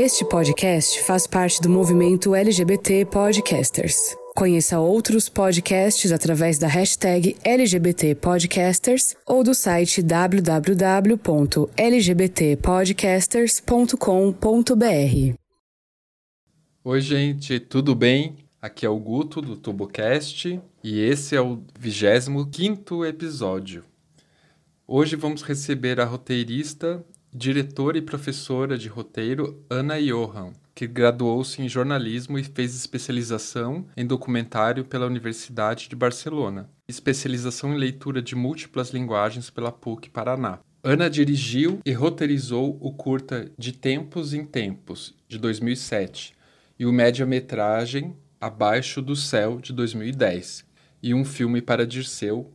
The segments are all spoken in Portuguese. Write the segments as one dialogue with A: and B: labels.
A: Este podcast faz parte do movimento LGBT Podcasters. Conheça outros podcasts através da hashtag LGBT Podcasters ou do site www.lgbtpodcasters.com.br.
B: Oi, gente, tudo bem? Aqui é o Guto do TuboCast e esse é o 25 episódio. Hoje vamos receber a roteirista, diretora e professora de roteiro Ana Johan, que graduou-se em jornalismo e fez especialização em documentário pela Universidade de Barcelona, especialização em leitura de múltiplas linguagens pela PUC Paraná. Ana dirigiu e roteirizou o curta De Tempos em Tempos, de 2007, e o média-metragem Abaixo do Céu, de 2010, e um filme para Dirceu,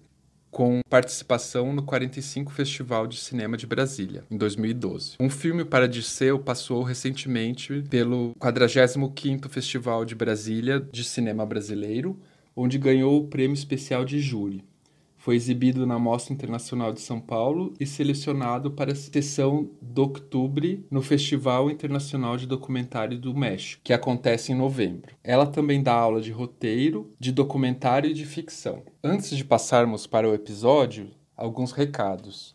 B: com participação no 45 Festival de Cinema de Brasília, em 2012. Um filme para Dirceu passou recentemente pelo 45º Festival de Brasília de Cinema Brasileiro, onde ganhou o prêmio especial de júri. Foi exibido na Mostra Internacional de São Paulo e selecionado para a sessão do outubro no Festival Internacional de Documentário do México, que acontece em novembro. Ela também dá aula de roteiro, de documentário e de ficção. Antes de passarmos para o episódio, alguns recados.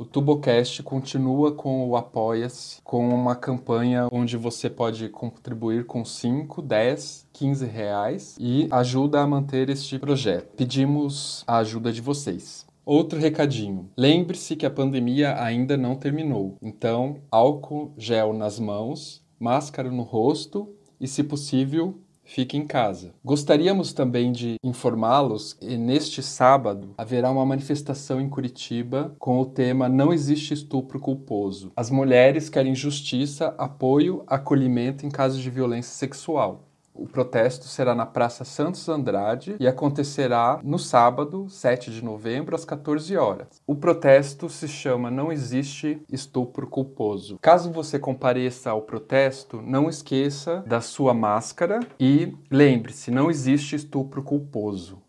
B: O Tubocast continua com o Apoia-se, com uma campanha onde você pode contribuir com 5, 10, 15 reais e ajuda a manter este projeto. Pedimos a ajuda de vocês. Outro recadinho. Lembre-se que a pandemia ainda não terminou. Então, álcool gel nas mãos, máscara no rosto e, se possível, fique em casa. Gostaríamos também de informá-los que neste sábado haverá uma manifestação em Curitiba com o tema Não existe estupro culposo. As mulheres querem justiça, apoio, acolhimento em casos de violência sexual. O protesto será na Praça Santos Andrade e acontecerá no sábado, 7 de novembro, às 14 horas. O protesto se chama Não Existe Estupro Culposo. Caso você compareça ao protesto, não esqueça da sua máscara e lembre-se, não existe estupro culposo.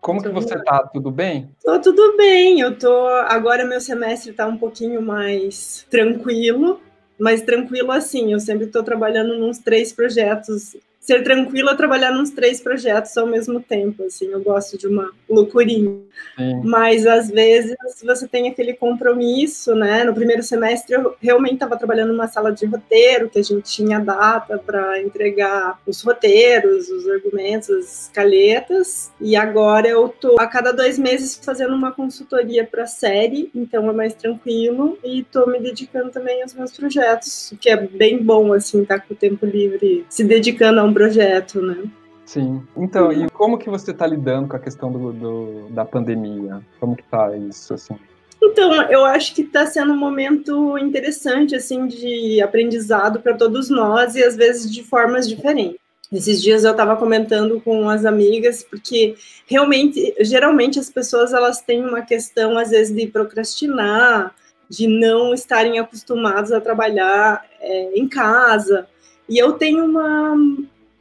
B: Como que você tá? Tudo bem?
C: Tô tudo bem. Eu tô agora meu semestre tá um pouquinho mais tranquilo, mas tranquilo assim. Eu sempre estou trabalhando nos três projetos. Ser tranquila é trabalhar nos três projetos ao mesmo tempo, assim. Eu gosto de uma loucurinha. Sim. Mas às vezes você tem aquele compromisso, né? No primeiro semestre eu realmente estava trabalhando numa sala de roteiro, que a gente tinha data para entregar os roteiros, os argumentos, as escaletas. E agora eu tô a cada dois meses fazendo uma consultoria para série, então é mais tranquilo e tô me dedicando também aos meus projetos, que é bem bom assim estar tá com o tempo livre, se dedicando a um projeto, né?
B: Sim. Então, e como que você está lidando com a questão do, do, da pandemia? Como que tá isso, assim?
C: Então, eu acho que está sendo um momento interessante, assim, de aprendizado para todos nós e às vezes de formas diferentes. Esses dias eu estava comentando com as amigas, porque realmente, geralmente as pessoas elas têm uma questão, às vezes, de procrastinar, de não estarem acostumados a trabalhar é, em casa. E eu tenho uma,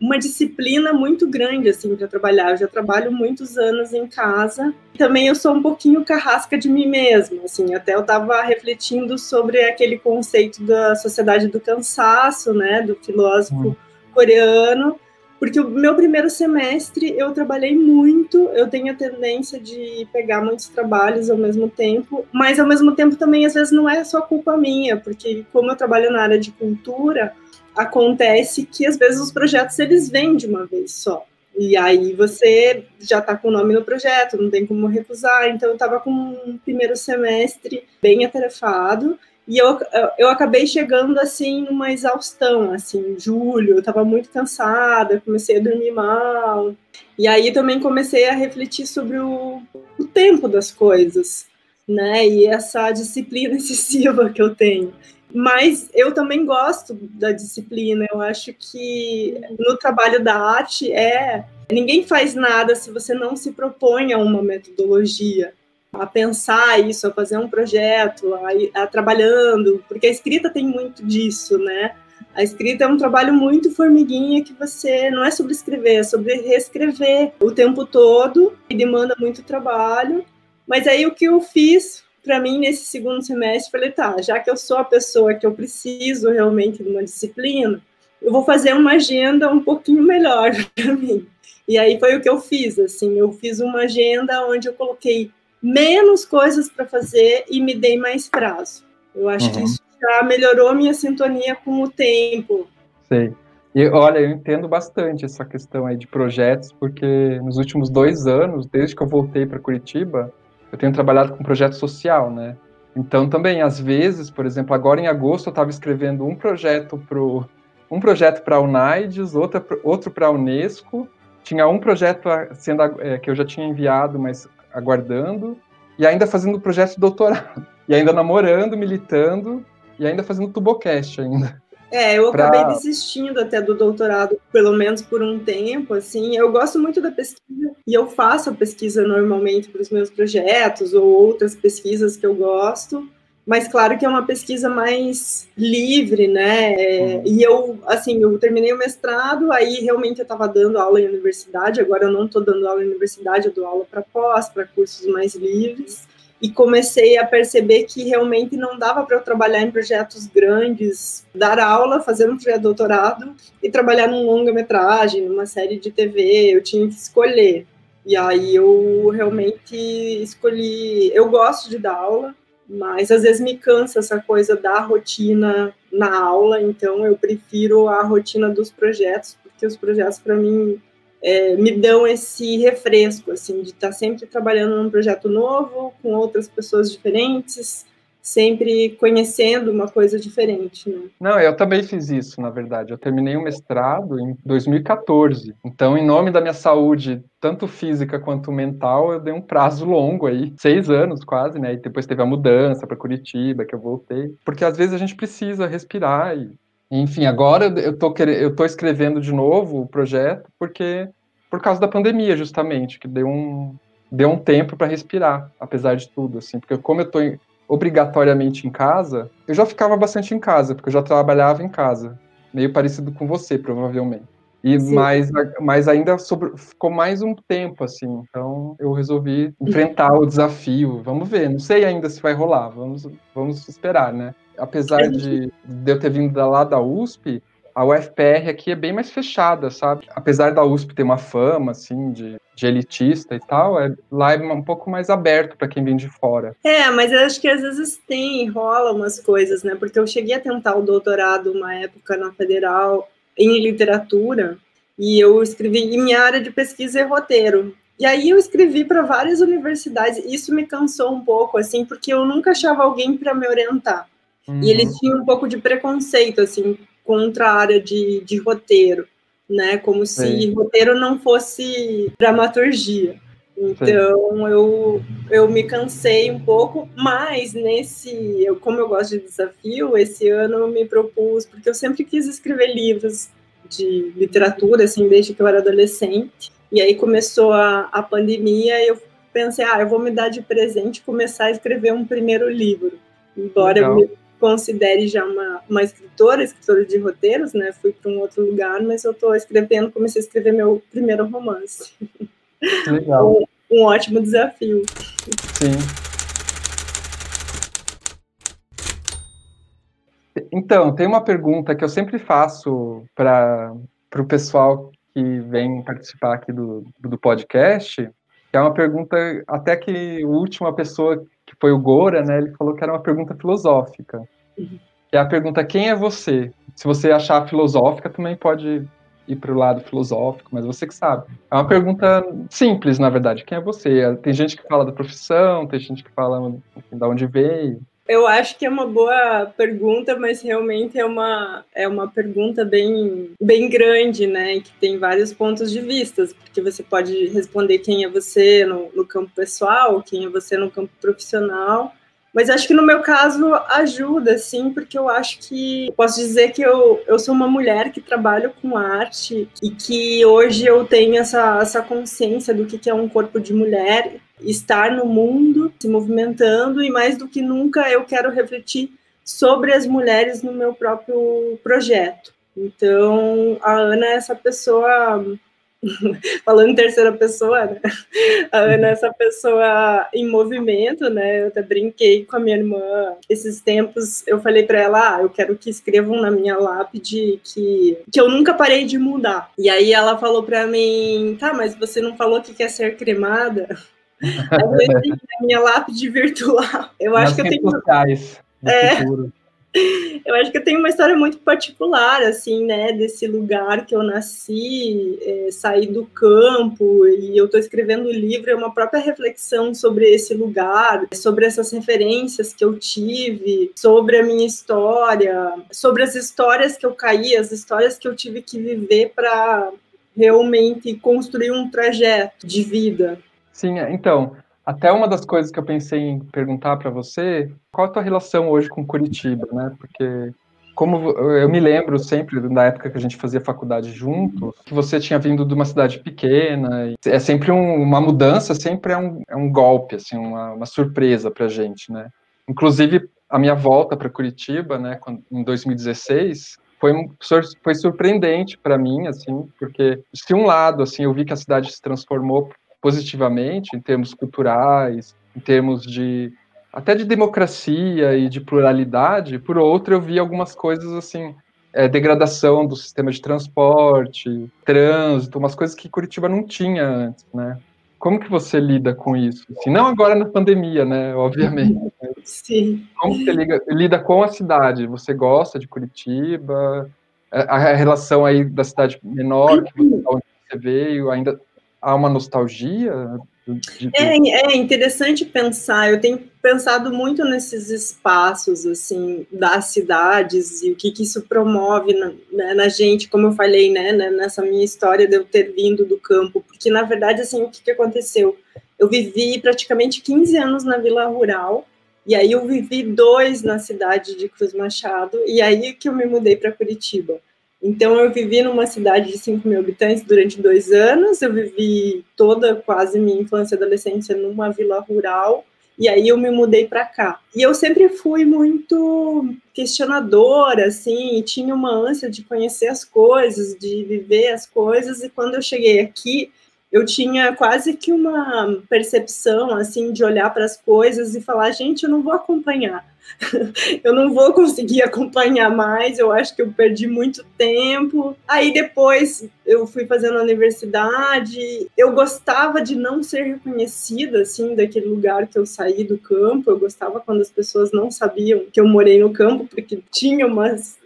C: uma disciplina muito grande assim para trabalhar. Eu já trabalho muitos anos em casa. Também eu sou um pouquinho carrasca de mim mesma, assim. Até eu estava refletindo sobre aquele conceito da sociedade do cansaço, né, do filósofo hum. coreano. Porque o meu primeiro semestre eu trabalhei muito, eu tenho a tendência de pegar muitos trabalhos ao mesmo tempo, mas ao mesmo tempo também às vezes não é só culpa minha, porque como eu trabalho na área de cultura, acontece que às vezes os projetos eles vêm de uma vez só. E aí você já está com o nome no projeto, não tem como recusar. Então eu estava com um primeiro semestre bem atarefado e eu, eu acabei chegando assim numa exaustão, assim, julho, eu estava muito cansada, comecei a dormir mal. E aí também comecei a refletir sobre o, o tempo das coisas, né? E essa disciplina excessiva que eu tenho. Mas eu também gosto da disciplina. Eu acho que no trabalho da arte é ninguém faz nada se você não se propõe a uma metodologia, a pensar isso, a fazer um projeto, a, a trabalhando, porque a escrita tem muito disso, né? A escrita é um trabalho muito formiguinha que você não é sobre escrever, é sobre reescrever o tempo todo e demanda muito trabalho. Mas aí o que eu fiz para mim, nesse segundo semestre, falei, tá, já que eu sou a pessoa que eu preciso realmente de uma disciplina, eu vou fazer uma agenda um pouquinho melhor para mim. E aí foi o que eu fiz, assim, eu fiz uma agenda onde eu coloquei menos coisas para fazer e me dei mais prazo. Eu acho uhum. que isso já melhorou a minha sintonia com o tempo.
B: Sei. E olha, eu entendo bastante essa questão aí de projetos, porque nos últimos dois anos, desde que eu voltei para Curitiba, eu tenho trabalhado com projeto social, né? Então também, às vezes, por exemplo, agora em agosto eu estava escrevendo um projeto pro um projeto para a UNAIDS, outro, outro para a Unesco, tinha um projeto sendo é, que eu já tinha enviado, mas aguardando, e ainda fazendo projeto de doutorado, e ainda namorando, militando, e ainda fazendo tubocast ainda.
C: É, eu pra... acabei desistindo até do doutorado, pelo menos por um tempo, assim. Eu gosto muito da pesquisa e eu faço a pesquisa normalmente para os meus projetos ou outras pesquisas que eu gosto, mas claro que é uma pesquisa mais livre, né? Uhum. E eu, assim, eu terminei o mestrado, aí realmente eu estava dando aula em universidade, agora eu não estou dando aula em universidade, eu dou aula para pós, para cursos mais livres e comecei a perceber que realmente não dava para eu trabalhar em projetos grandes, dar aula, fazer um projeto de doutorado e trabalhar num longa-metragem, numa série de TV, eu tinha que escolher. E aí eu realmente escolhi, eu gosto de dar aula, mas às vezes me cansa essa coisa da rotina na aula, então eu prefiro a rotina dos projetos, porque os projetos para mim é, me dão esse refresco, assim, de estar tá sempre trabalhando num projeto novo, com outras pessoas diferentes, sempre conhecendo uma coisa diferente, né?
B: Não, eu também fiz isso, na verdade. Eu terminei o mestrado em 2014. Então, em nome da minha saúde, tanto física quanto mental, eu dei um prazo longo aí, seis anos quase, né? E depois teve a mudança para Curitiba, que eu voltei. Porque às vezes a gente precisa respirar e enfim, agora eu tô, eu tô escrevendo de novo o projeto porque por causa da pandemia, justamente, que deu um, deu um tempo para respirar, apesar de tudo, assim, porque como eu tô obrigatoriamente em casa, eu já ficava bastante em casa, porque eu já trabalhava em casa, meio parecido com você, provavelmente. E mais, mais ainda sobre, ficou mais um tempo, assim. Então eu resolvi enfrentar o desafio. Vamos ver, não sei ainda se vai rolar. Vamos, vamos esperar, né? Apesar de, de eu ter vindo lá da USP, a UFPR aqui é bem mais fechada, sabe? Apesar da USP ter uma fama, assim, de, de elitista e tal, é, lá é um pouco mais aberto para quem vem de fora.
C: É, mas eu acho que às vezes tem, rola umas coisas, né? Porque eu cheguei a tentar o doutorado uma época na Federal em literatura e eu escrevi, em minha área de pesquisa é roteiro. E aí eu escrevi para várias universidades, isso me cansou um pouco, assim, porque eu nunca achava alguém para me orientar. Uhum. E eles uhum. tinham um pouco de preconceito, assim, contra a área de, de roteiro, né? Como se Sim. roteiro não fosse dramaturgia. Então eu, eu me cansei um pouco, mas nesse, eu, como eu gosto de desafio, esse ano eu me propus, porque eu sempre quis escrever livros de literatura, assim, desde que eu era adolescente. E aí começou a, a pandemia e eu pensei, ah, eu vou me dar de presente começar a escrever um primeiro livro. Embora Legal. eu me considere já uma, uma escritora, escritora de roteiros, né? Fui para um outro lugar, mas eu estou escrevendo, comecei a escrever meu primeiro romance.
B: Legal.
C: um, um ótimo desafio.
B: Sim. Então, tem uma pergunta que eu sempre faço para o pessoal que vem participar aqui do, do podcast, que é uma pergunta até que a última pessoa foi o Gora, né, ele falou que era uma pergunta filosófica. Uhum. Que é a pergunta quem é você? Se você achar filosófica, também pode ir para o lado filosófico, mas você que sabe. É uma pergunta simples, na verdade. Quem é você? Tem gente que fala da profissão, tem gente que fala enfim, de onde veio.
C: Eu acho que é uma boa pergunta, mas realmente é uma, é uma pergunta bem, bem grande, né? Que tem vários pontos de vista, porque você pode responder quem é você no, no campo pessoal, quem é você no campo profissional. Mas acho que no meu caso ajuda, sim, porque eu acho que posso dizer que eu, eu sou uma mulher que trabalho com arte e que hoje eu tenho essa, essa consciência do que, que é um corpo de mulher estar no mundo, se movimentando, e mais do que nunca eu quero refletir sobre as mulheres no meu próprio projeto. Então, a Ana é essa pessoa falando em terceira pessoa, né? A Ana é essa pessoa em movimento, né? Eu até brinquei com a minha irmã esses tempos. Eu falei para ela, ah, eu quero que escrevam na minha lápide que, que eu nunca parei de mudar. E aí ela falou para mim, tá, mas você não falou que quer ser cremada? Aí eu minha lápide virtual. Eu acho
B: Nas
C: que eu tenho.
B: Sociais,
C: é, futuro. Eu acho que eu tenho uma história muito particular, assim, né, desse lugar que eu nasci, é, saí do campo e eu estou escrevendo o livro, é uma própria reflexão sobre esse lugar, sobre essas referências que eu tive, sobre a minha história, sobre as histórias que eu caí, as histórias que eu tive que viver para realmente construir um trajeto de vida.
B: Sim, então, até uma das coisas que eu pensei em perguntar para você, qual a tua relação hoje com Curitiba, né? Porque como eu me lembro sempre da época que a gente fazia faculdade juntos, que você tinha vindo de uma cidade pequena, é sempre um, uma mudança, sempre é um, é um golpe, assim, uma, uma surpresa para gente, né? Inclusive a minha volta para Curitiba, né, em 2016, foi, foi surpreendente para mim, assim, porque se um lado, assim, eu vi que a cidade se transformou positivamente em termos culturais, em termos de até de democracia e de pluralidade. Por outro, eu vi algumas coisas assim, é, degradação do sistema de transporte, trânsito, umas coisas que Curitiba não tinha antes, né? Como que você lida com isso? Assim, não agora na pandemia, né? Obviamente.
C: Sim.
B: Como você lida, lida com a cidade? Você gosta de Curitiba? A, a relação aí da cidade menor, que você, onde você veio, ainda há uma nostalgia?
C: De... É, é interessante pensar, eu tenho pensado muito nesses espaços, assim, das cidades e o que, que isso promove na, né, na, gente, como eu falei, né, né, nessa minha história de eu ter vindo do campo, porque, na verdade, assim, o que, que aconteceu? Eu vivi praticamente 15 anos na Vila Rural, e aí eu vivi dois na cidade de Cruz Machado, e aí que eu me mudei para Curitiba. Então, eu vivi numa cidade de 5 mil habitantes durante dois anos, eu vivi toda quase minha infância e adolescência numa vila rural, e aí eu me mudei para cá. E eu sempre fui muito questionadora, assim, e tinha uma ânsia de conhecer as coisas, de viver as coisas, e quando eu cheguei aqui, eu tinha quase que uma percepção, assim, de olhar para as coisas e falar, gente, eu não vou acompanhar eu não vou conseguir acompanhar mais, eu acho que eu perdi muito tempo. Aí depois eu fui fazendo a universidade, eu gostava de não ser reconhecida, assim, daquele lugar que eu saí do campo, eu gostava quando as pessoas não sabiam que eu morei no campo, porque tinha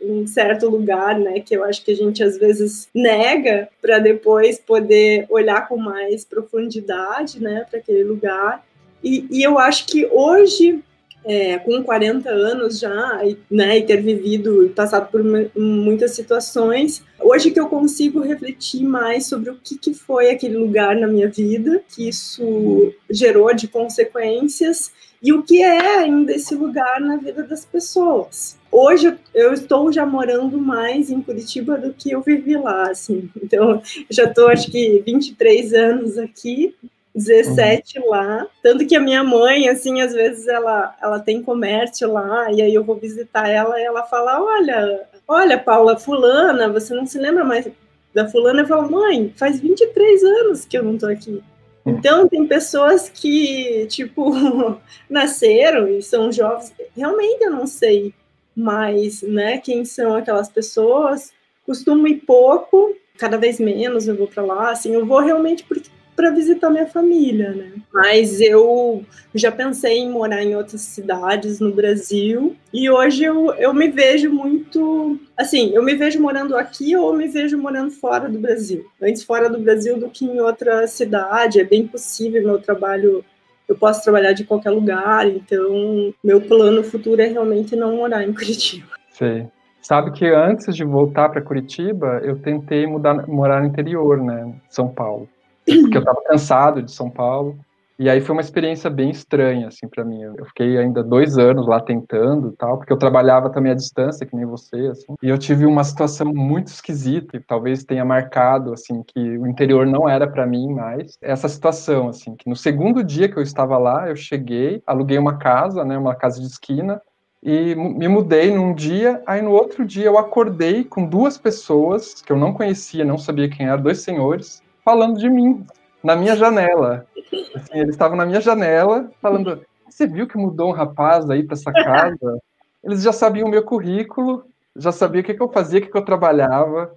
C: um certo lugar, né, que eu acho que a gente às vezes nega para depois poder olhar com mais profundidade, né, para aquele lugar. E, e eu acho que hoje é, com 40 anos já, né, e ter vivido e passado por muitas situações, hoje que eu consigo refletir mais sobre o que, que foi aquele lugar na minha vida, que isso gerou de consequências, e o que é ainda esse lugar na vida das pessoas. Hoje eu estou já morando mais em Curitiba do que eu vivi lá, assim. Então, já estou acho que 23 anos aqui 17 uhum. lá. Tanto que a minha mãe, assim, às vezes ela, ela tem comércio lá, e aí eu vou visitar ela e ela fala: Olha, olha, Paula, Fulana, você não se lembra mais da Fulana? Eu falo: Mãe, faz 23 anos que eu não tô aqui. Uhum. Então, tem pessoas que, tipo, nasceram e são jovens. Realmente eu não sei mais, né, quem são aquelas pessoas. Costumo ir pouco, cada vez menos eu vou para lá. Assim, eu vou realmente porque para visitar minha família, né? Mas eu já pensei em morar em outras cidades no Brasil e hoje eu, eu me vejo muito assim, eu me vejo morando aqui ou me vejo morando fora do Brasil. Antes fora do Brasil do que em outra cidade, é bem possível meu trabalho eu posso trabalhar de qualquer lugar, então meu plano futuro é realmente não morar em Curitiba.
B: Sim. Sabe que antes de voltar para Curitiba, eu tentei mudar, morar no interior, né, São Paulo porque eu estava cansado de São Paulo. E aí foi uma experiência bem estranha, assim, para mim. Eu fiquei ainda dois anos lá tentando tal, porque eu trabalhava também à distância, que nem você, assim. E eu tive uma situação muito esquisita, e talvez tenha marcado, assim, que o interior não era para mim mais. Essa situação, assim, que no segundo dia que eu estava lá, eu cheguei, aluguei uma casa, né, uma casa de esquina, e me mudei num dia, aí no outro dia eu acordei com duas pessoas que eu não conhecia, não sabia quem eram, dois senhores, falando de mim, na minha janela. Assim, eles estavam na minha janela falando: Você viu que mudou um rapaz aí para essa casa? Eles já sabiam o meu currículo, já sabiam o que, que eu fazia, o que, que eu trabalhava.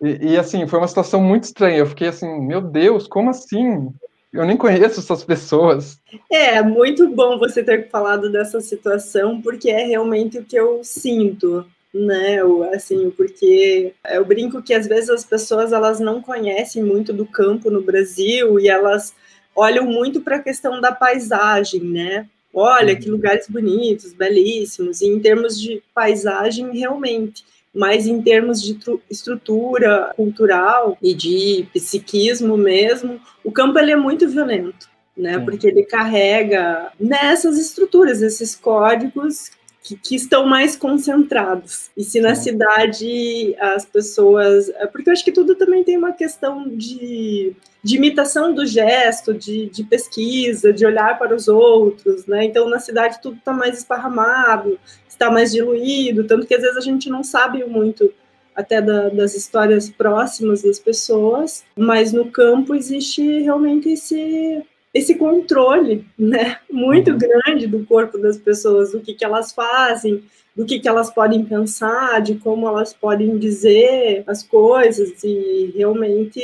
B: E, e, assim, foi uma situação muito estranha. Eu fiquei assim: Meu Deus, como assim? Eu nem conheço essas pessoas.
C: É, muito bom você ter falado dessa situação, porque é realmente o que eu sinto né? Assim, porque eu brinco que às vezes as pessoas elas não conhecem muito do campo no Brasil e elas olham muito para a questão da paisagem, né? Olha que uhum. lugares bonitos, belíssimos, e em termos de paisagem, realmente, mas em termos de estrutura cultural e de psiquismo mesmo, o campo ele é muito violento. Né, porque ele carrega nessas estruturas, esses códigos que, que, estão mais concentrados. E se na cidade as pessoas. É porque eu acho que tudo também tem uma questão de, de imitação do gesto, de, de, pesquisa, de olhar para os outros, né? Então na cidade tudo está mais esparramado, está mais diluído, tanto que às vezes a gente não sabe muito até da, das histórias próximas das pessoas, mas no campo existe realmente esse esse controle, né, muito uhum. grande do corpo das pessoas, do que, que elas fazem, do que, que elas podem pensar, de como elas podem dizer as coisas, e realmente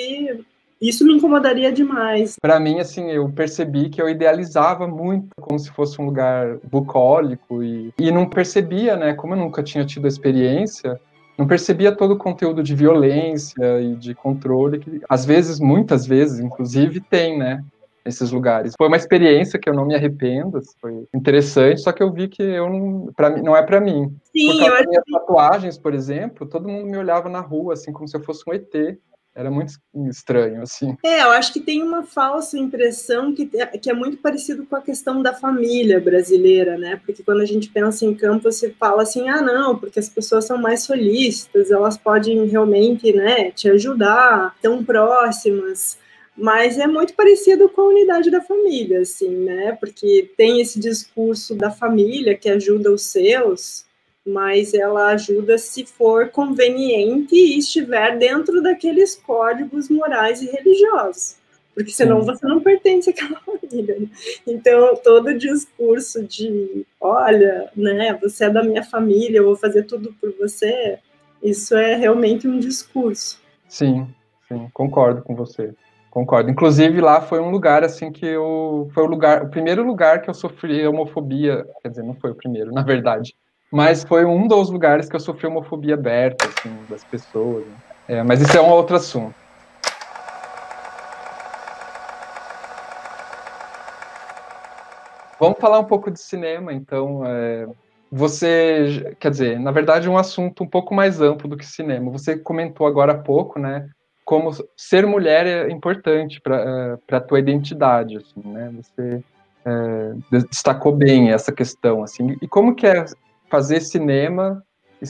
C: isso me incomodaria demais.
B: Para mim, assim, eu percebi que eu idealizava muito como se fosse um lugar bucólico e, e não percebia, né, como eu nunca tinha tido a experiência, não percebia todo o conteúdo de violência e de controle que, às vezes, muitas vezes, inclusive, tem, né? Esses lugares. Foi uma experiência que eu não me arrependo, foi interessante, só que eu vi que eu não, pra mim, não é para mim.
C: Sim, por
B: eu minhas que... tatuagens, por exemplo, todo mundo me olhava na rua assim como se eu fosse um ET. Era muito estranho, assim.
C: É, eu acho que tem uma falsa impressão que, que é muito parecido com a questão da família brasileira, né? Porque quando a gente pensa em campo, você fala assim, ah, não, porque as pessoas são mais solícitas, elas podem realmente, né, te ajudar, tão próximas mas é muito parecido com a unidade da família, assim, né? Porque tem esse discurso da família que ajuda os seus, mas ela ajuda se for conveniente e estiver dentro daqueles códigos morais e religiosos. Porque senão você não pertence àquela família. Né? Então, todo discurso de, olha, né, você é da minha família, eu vou fazer tudo por você, isso é realmente um discurso.
B: Sim, sim, concordo com você. Concordo. Inclusive lá foi um lugar assim que eu foi o lugar, o primeiro lugar que eu sofri homofobia, quer dizer, não foi o primeiro, na verdade, mas foi um dos lugares que eu sofri homofobia aberta assim das pessoas. Né? É, mas isso é um outro assunto. Vamos falar um pouco de cinema, então. É, você, quer dizer, na verdade, um assunto um pouco mais amplo do que cinema. Você comentou agora há pouco, né, como ser mulher é importante para a tua identidade, assim, né? Você é, destacou bem essa questão, assim. E como que é fazer cinema é,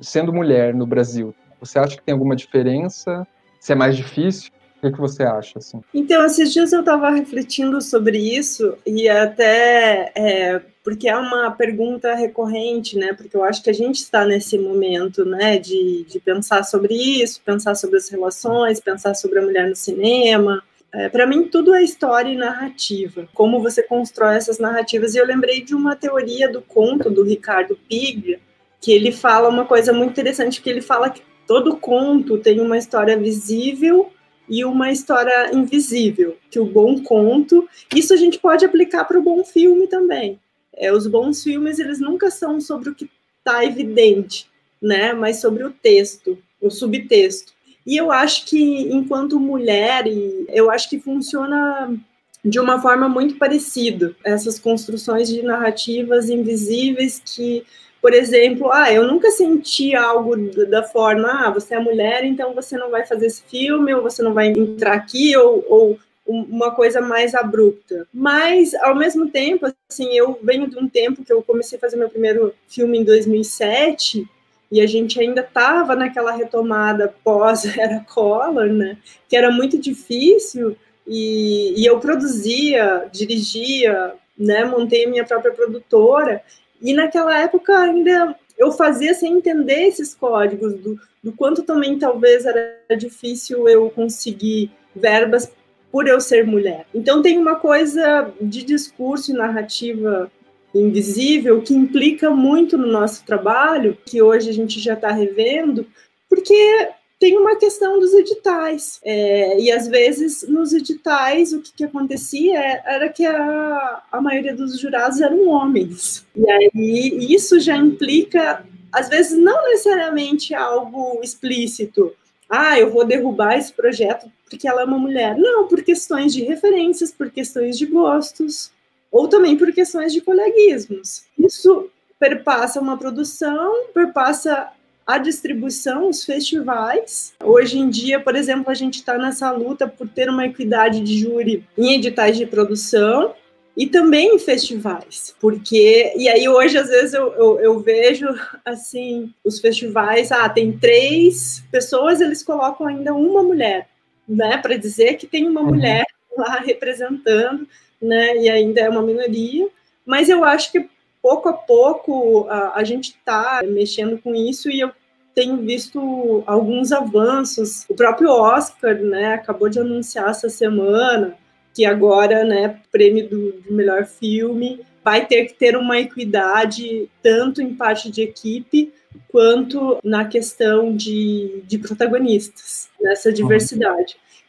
B: sendo mulher no Brasil? Você acha que tem alguma diferença? Se é mais difícil? O que, que você acha? Assim?
C: Então, esses dias eu estava refletindo sobre isso e até é, porque é uma pergunta recorrente, né? Porque eu acho que a gente está nesse momento, né, de, de pensar sobre isso, pensar sobre as relações, pensar sobre a mulher no cinema. É, para mim, tudo é história e narrativa. Como você constrói essas narrativas. E eu lembrei de uma teoria do conto do Ricardo Piglia, que ele fala uma coisa muito interessante, que ele fala que todo conto tem uma história visível e uma história invisível, que o bom conto, isso a gente pode aplicar para o bom filme também. É, os bons filmes, eles nunca são sobre o que está evidente, né, mas sobre o texto, o subtexto. E eu acho que, enquanto mulher, eu acho que funciona de uma forma muito parecida, essas construções de narrativas invisíveis que por exemplo, ah, eu nunca senti algo da forma, ah, você é mulher, então você não vai fazer esse filme, ou você não vai entrar aqui, ou, ou uma coisa mais abrupta. Mas, ao mesmo tempo, assim, eu venho de um tempo que eu comecei a fazer meu primeiro filme em 2007, e a gente ainda estava naquela retomada pós-era Collor, né, que era muito difícil, e, e eu produzia, dirigia, né, montei minha própria produtora, e naquela época ainda eu fazia sem entender esses códigos, do, do quanto também talvez era difícil eu conseguir verbas por eu ser mulher. Então tem uma coisa de discurso e narrativa invisível que implica muito no nosso trabalho, que hoje a gente já está revendo, porque tem uma questão dos editais. É, e às vezes nos editais o que, que acontecia era que a, a maioria dos jurados eram homens. E aí isso já implica, às vezes, não necessariamente algo explícito. Ah, eu vou derrubar esse projeto porque ela é uma mulher. Não, por questões de referências, por questões de gostos, ou também por questões de coleguismos. Isso perpassa uma produção, perpassa a distribuição, os festivais. Hoje em dia, por exemplo, a gente está nessa luta por ter uma equidade de júri em editais de produção e também em festivais, porque e aí hoje às vezes eu, eu, eu, vejo assim os festivais, ah, tem três pessoas, eles colocam ainda uma mulher, né, para dizer que tem uma uhum. mulher lá representando, né, e ainda é uma minoria, mas eu acho que pouco a pouco a, a gente está mexendo com isso e eu tenho visto alguns avanços. O próprio Oscar, né, acabou de anunciar essa semana que agora, né, prêmio do, do melhor filme vai ter que ter uma equidade tanto em parte de equipe quanto na questão de, de protagonistas nessa uhum.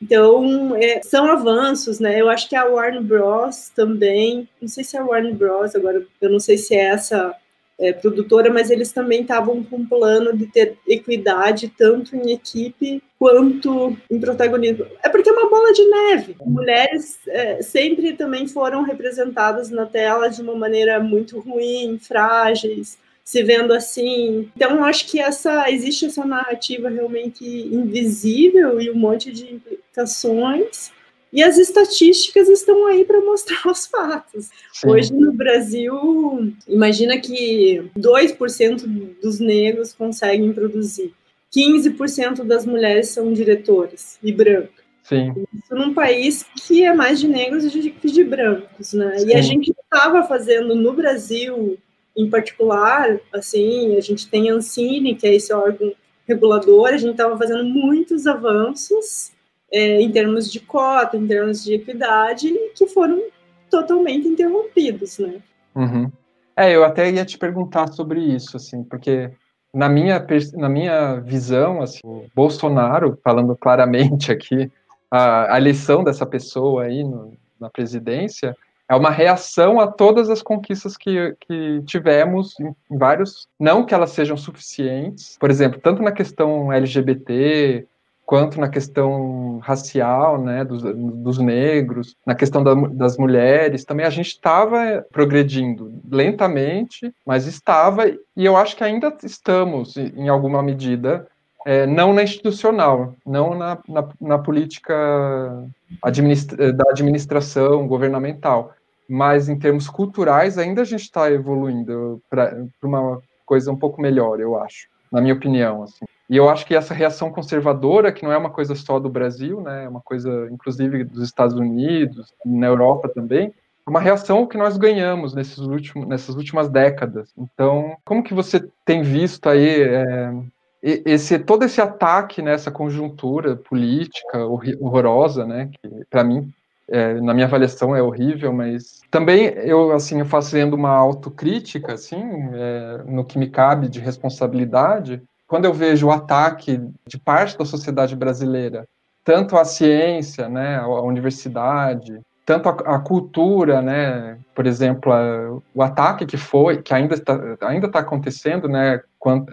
C: Então, é, são avanços, né? Eu acho que a Warner Bros. também, não sei se é a Warner Bros. agora, eu não sei se é essa é, produtora, mas eles também estavam com um plano de ter equidade tanto em equipe quanto em protagonismo. É porque é uma bola de neve. Mulheres é, sempre também foram representadas na tela de uma maneira muito ruim, frágeis, se vendo assim. Então, acho que essa existe essa narrativa realmente invisível e um monte de implicações. E as estatísticas estão aí para mostrar os fatos. Sim. Hoje no Brasil, imagina que 2% dos negros conseguem produzir. 15% das mulheres são diretoras e brancas.
B: Sim.
C: Isso num país que é mais de negros do que de brancos, né? Sim. E a gente estava fazendo no Brasil em particular, assim, a gente tem a Ancine, que é esse órgão regulador, a gente estava fazendo muitos avanços é, em termos de cota, em termos de equidade, que foram totalmente interrompidos, né?
B: Uhum. É, eu até ia te perguntar sobre isso, assim, porque na minha, na minha visão, assim, o Bolsonaro, falando claramente aqui, a, a eleição dessa pessoa aí no, na presidência, é uma reação a todas as conquistas que, que tivemos em, em vários. Não que elas sejam suficientes, por exemplo, tanto na questão LGBT, quanto na questão racial, né, dos, dos negros, na questão da, das mulheres, também a gente estava progredindo lentamente, mas estava, e eu acho que ainda estamos, em alguma medida, é, não na institucional, não na, na, na política administra da administração governamental, mas em termos culturais ainda a gente está evoluindo para uma coisa um pouco melhor, eu acho, na minha opinião. Assim. E eu acho que essa reação conservadora, que não é uma coisa só do Brasil, né, é uma coisa inclusive dos Estados Unidos, na Europa também, é uma reação que nós ganhamos nesses últimos, nessas últimas décadas. Então, como que você tem visto aí é, esse todo esse ataque nessa conjuntura política horrorosa, né, que para mim é, na minha avaliação é horrível, mas também eu assim fazendo uma autocrítica assim é, no que me cabe de responsabilidade quando eu vejo o ataque de parte da sociedade brasileira tanto à ciência, né, à universidade, tanto a, cultura, né, por exemplo, a, o ataque que foi, que ainda está ainda tá acontecendo, né,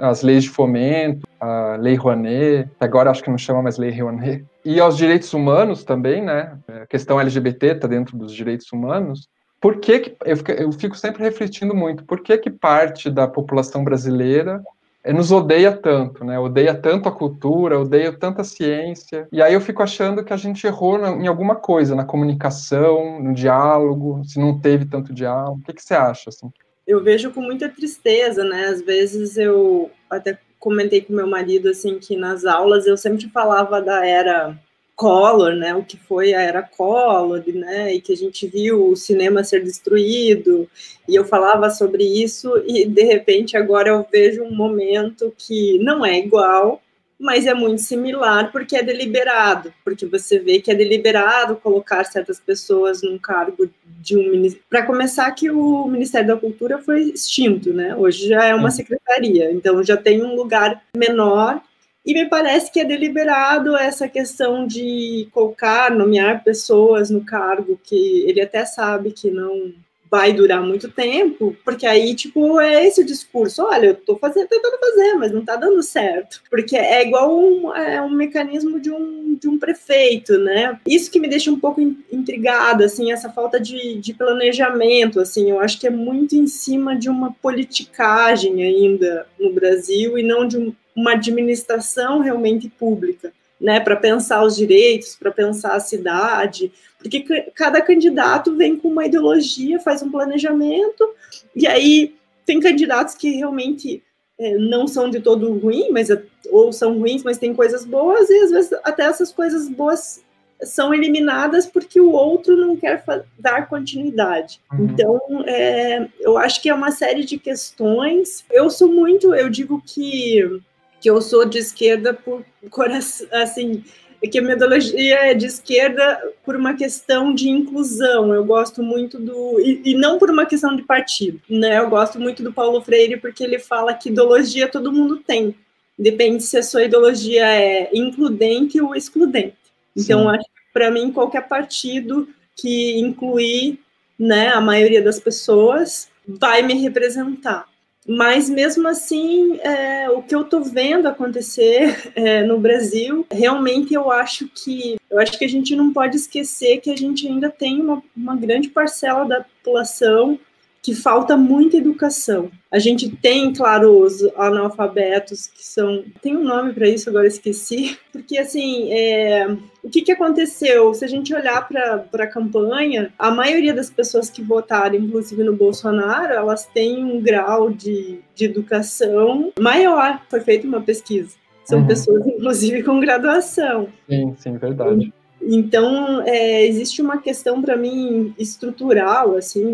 B: as leis de fomento, a Lei Rouanet, agora acho que não chama mais Lei Rouanet, e aos direitos humanos também, né, a questão LGBT está dentro dos direitos humanos, por que, que eu, fico, eu fico sempre refletindo muito, por que que parte da população brasileira é, nos odeia tanto, né? Odeia tanto a cultura, odeia tanto a ciência. E aí eu fico achando que a gente errou em alguma coisa, na comunicação, no diálogo, se não teve tanto diálogo. O que, que você acha, assim?
C: Eu vejo com muita tristeza, né? Às vezes eu até comentei com meu marido, assim, que nas aulas eu sempre falava da era Collor, né, o que foi a era Collor, né, e que a gente viu o cinema ser destruído, e eu falava sobre isso, e de repente agora eu vejo um momento que não é igual, mas é muito similar porque é deliberado, porque você vê que é deliberado colocar certas pessoas num cargo de um ministério. Para começar, que o Ministério da Cultura foi extinto, né? Hoje já é uma secretaria, então já tem um lugar menor. E me parece que é deliberado essa questão de colocar, nomear pessoas no cargo que ele até sabe que não vai durar muito tempo, porque aí, tipo, é esse o discurso, olha, eu tô fazendo, tentando fazer, mas não tá dando certo, porque é igual um, é um mecanismo de um, de um prefeito, né, isso que me deixa um pouco intrigada, assim, essa falta de, de planejamento, assim, eu acho que é muito em cima de uma politicagem ainda no Brasil e não de um, uma administração realmente pública né, para pensar os direitos, para pensar a cidade, porque cada candidato vem com uma ideologia, faz um planejamento, e aí tem candidatos que realmente é, não são de todo ruim, mas ou são ruins, mas tem coisas boas, e às vezes até essas coisas boas são eliminadas porque o outro não quer dar continuidade. Uhum. Então, é, eu acho que é uma série de questões. Eu sou muito, eu digo que que eu sou de esquerda por coração, assim, que a metodologia é de esquerda por uma questão de inclusão. Eu gosto muito do e, e, não por uma questão de partido, né? Eu gosto muito do Paulo Freire porque ele fala que ideologia todo mundo tem. Depende se a sua ideologia é includente ou excludente. Então, acho que para mim qualquer partido que incluir, né, a maioria das pessoas vai me representar. Mas mesmo assim, é, o que eu estou vendo acontecer é, no Brasil, realmente eu acho que eu acho que a gente não pode esquecer que a gente ainda tem uma, uma grande parcela da população que falta muita educação. A gente tem, claro, os analfabetos que são. Tem um nome para isso, agora esqueci. Porque, assim, é... o que, que aconteceu? Se a gente olhar para a campanha, a maioria das pessoas que votaram, inclusive no Bolsonaro, elas têm um grau de, de educação maior. Foi feita uma pesquisa. São uhum. pessoas, inclusive, com graduação.
B: Sim, sim, verdade.
C: Então, é, existe uma questão para mim estrutural assim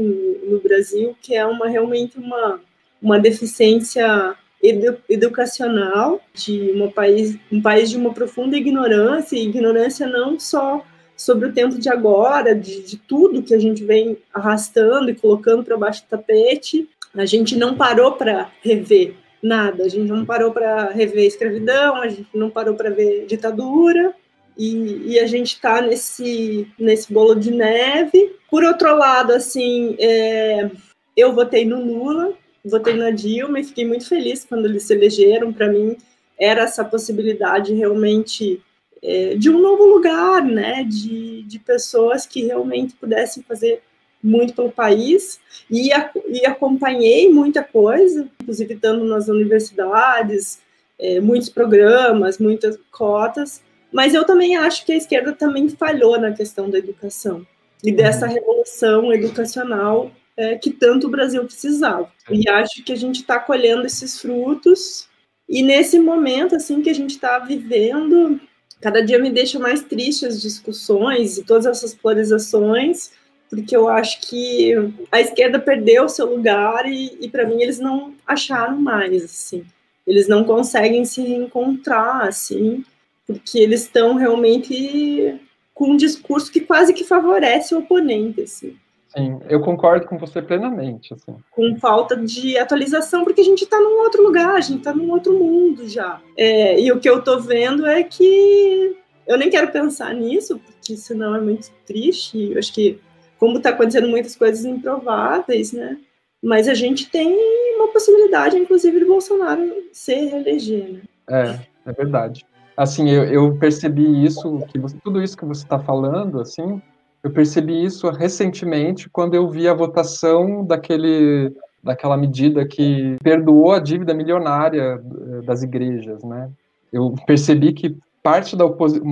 C: no Brasil que é uma realmente uma, uma deficiência edu, educacional de uma país, um país de uma profunda ignorância, e ignorância não só sobre o tempo de agora, de, de tudo que a gente vem arrastando e colocando para baixo do tapete, a gente não parou para rever nada, a gente não parou para rever escravidão, a gente não parou para ver ditadura, e, e a gente está nesse, nesse bolo de neve. Por outro lado, assim, é, eu votei no Lula, votei na Dilma e fiquei muito feliz quando eles se elegeram. Para mim, era essa possibilidade realmente é, de um novo lugar, né? De, de pessoas que realmente pudessem fazer muito pelo país e, e acompanhei muita coisa, inclusive estando nas universidades, é, muitos programas, muitas cotas, mas eu também acho que a esquerda também falhou na questão da educação e dessa uhum. revolução educacional é, que tanto o Brasil precisava. E acho que a gente está colhendo esses frutos. E nesse momento assim que a gente está vivendo, cada dia me deixa mais triste as discussões e todas essas polarizações, porque eu acho que a esquerda perdeu o seu lugar e, e para mim eles não acharam mais assim. Eles não conseguem se reencontrar assim porque eles estão realmente com um discurso que quase que favorece o oponente, assim.
B: Sim, eu concordo com você plenamente, assim.
C: Com falta de atualização, porque a gente está num outro lugar, a gente está num outro mundo já. É, e o que eu estou vendo é que eu nem quero pensar nisso, porque senão é muito triste. Eu acho que, como está acontecendo muitas coisas improváveis, né? Mas a gente tem uma possibilidade, inclusive, de Bolsonaro se reeleger, né?
B: É, é verdade assim, eu, eu percebi isso, que você, tudo isso que você está falando, assim, eu percebi isso recentemente quando eu vi a votação daquele, daquela medida que perdoou a dívida milionária eh, das igrejas, né? Eu percebi que parte da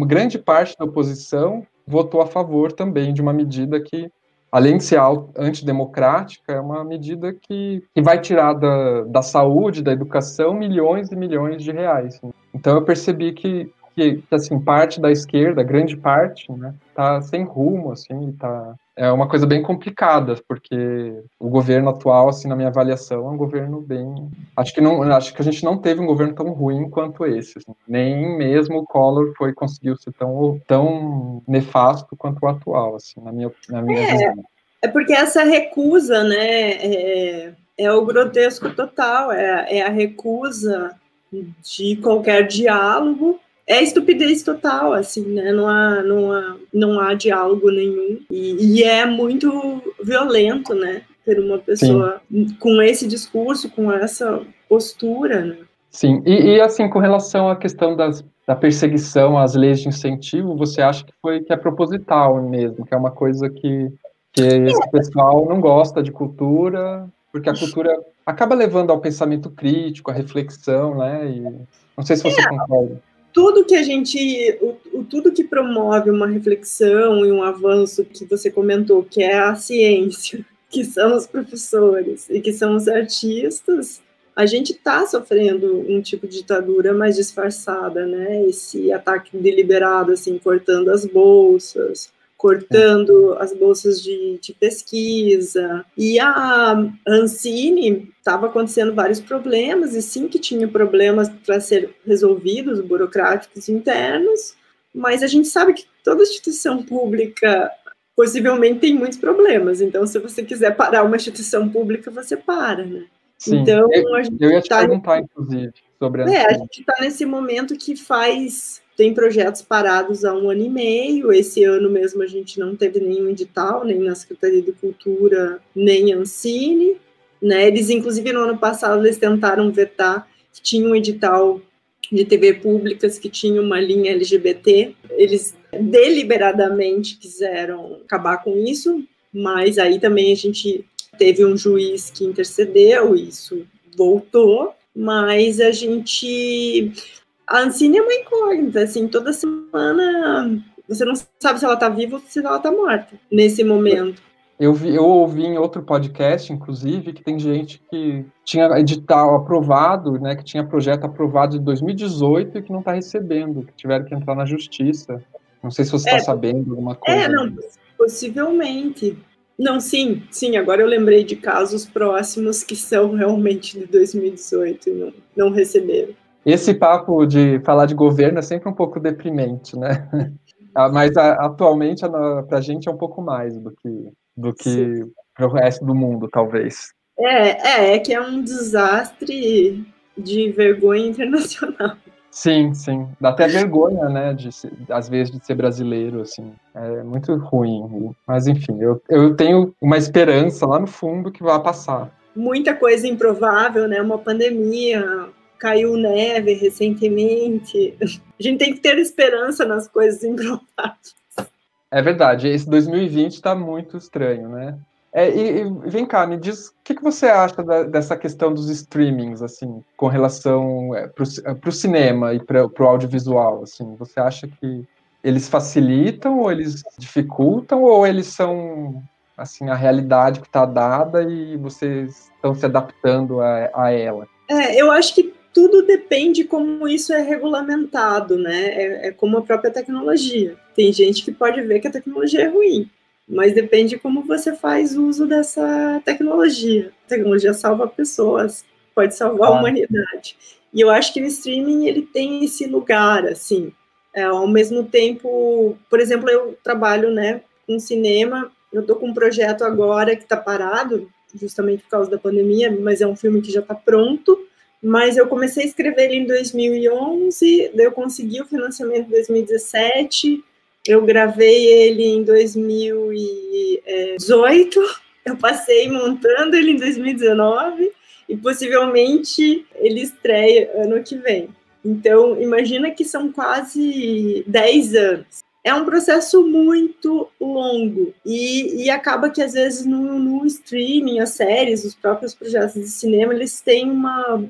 B: grande parte da oposição votou a favor também de uma medida que além de ser antidemocrática, é uma medida que, que vai tirar da, da saúde, da educação, milhões e milhões de reais. Então eu percebi que que, assim, parte da esquerda, grande parte, né, tá sem rumo, assim, tá é uma coisa bem complicada, porque o governo atual, assim, na minha avaliação, é um governo bem. Acho que não, acho que a gente não teve um governo tão ruim quanto esse. Assim. Nem mesmo o Collor foi conseguiu ser tão, tão nefasto quanto o atual, assim, na minha, na minha
C: é,
B: visão.
C: É porque essa recusa, né, é, é o grotesco total, é, é a recusa de qualquer diálogo é estupidez total, assim, né? Não há, não há, não há diálogo nenhum. E, e é muito violento, né? Ter uma pessoa Sim. com esse discurso, com essa postura, né?
B: Sim, e, e, assim, com relação à questão das, da perseguição às leis de incentivo, você acha que foi que é proposital mesmo, que é uma coisa que, que esse pessoal não gosta de cultura, porque a cultura acaba levando ao pensamento crítico, à reflexão, né? E não sei se você é. concorda
C: tudo que a gente, o, o, tudo que promove uma reflexão e um avanço que você comentou, que é a ciência, que são os professores e que são os artistas, a gente está sofrendo um tipo de ditadura mais disfarçada, né? Esse ataque deliberado, assim, cortando as bolsas, cortando as bolsas de, de pesquisa. E a Ancine estava acontecendo vários problemas, e sim que tinha problemas para ser resolvidos, burocráticos internos, mas a gente sabe que toda instituição pública possivelmente tem muitos problemas. Então, se você quiser parar uma instituição pública, você para, né?
B: Sim, então, eu, a gente eu ia te tá perguntar, inclusive, sobre a...
C: É, a gente está nesse momento que faz tem projetos parados há um ano e meio. Esse ano mesmo a gente não teve nenhum edital, nem na Secretaria de Cultura, nem Ancine. Né? Eles, inclusive, no ano passado, eles tentaram vetar que tinha um edital de TV públicas que tinha uma linha LGBT. Eles deliberadamente quiseram acabar com isso, mas aí também a gente teve um juiz que intercedeu, isso voltou, mas a gente a Ancine é uma incógnita, assim, toda semana você não sabe se ela está viva ou se ela está morta nesse momento.
B: Eu, vi, eu ouvi em outro podcast, inclusive, que tem gente que tinha edital aprovado, né, que tinha projeto aprovado de 2018 e que não está recebendo, que tiveram que entrar na justiça. Não sei se você está é, sabendo alguma coisa.
C: É, não, possivelmente. Não, sim, sim, agora eu lembrei de casos próximos que são realmente de 2018 e não, não receberam.
B: Esse papo de falar de governo é sempre um pouco deprimente, né? Ah, mas a, atualmente para a gente é um pouco mais do que do que para o resto do mundo, talvez.
C: É, é, é que é um desastre de vergonha internacional.
B: Sim, sim. Dá até vergonha, né, de ser, às vezes, de ser brasileiro, assim. É muito ruim. Mas, enfim, eu, eu tenho uma esperança lá no fundo que vai passar.
C: Muita coisa improvável, né? Uma pandemia, caiu neve recentemente. A gente tem que ter esperança nas coisas improváveis.
B: É verdade, esse 2020 está muito estranho, né? É, e, e, vem cá, me diz o que, que você acha da, dessa questão dos streamings, assim, com relação é, para o cinema e para o audiovisual, assim, você acha que eles facilitam ou eles dificultam ou eles são, assim, a realidade que está dada e vocês estão se adaptando a, a ela?
C: É, eu acho que tudo depende como isso é regulamentado, né? É, é, como a própria tecnologia. Tem gente que pode ver que a tecnologia é ruim, mas depende como você faz uso dessa tecnologia. A tecnologia salva pessoas, pode salvar ah. a humanidade. E eu acho que o streaming ele tem esse lugar, assim. É, ao mesmo tempo, por exemplo, eu trabalho, né, com cinema. Eu estou com um projeto agora que está parado, justamente por causa da pandemia, mas é um filme que já está pronto mas eu comecei a escrever ele em 2011, daí eu consegui o financiamento em 2017, eu gravei ele em 2018, eu passei montando ele em 2019 e possivelmente ele estreia ano que vem. Então, imagina que são quase 10 anos. É um processo muito longo e, e acaba que, às vezes, no, no streaming, as séries, os próprios projetos de cinema, eles têm uma,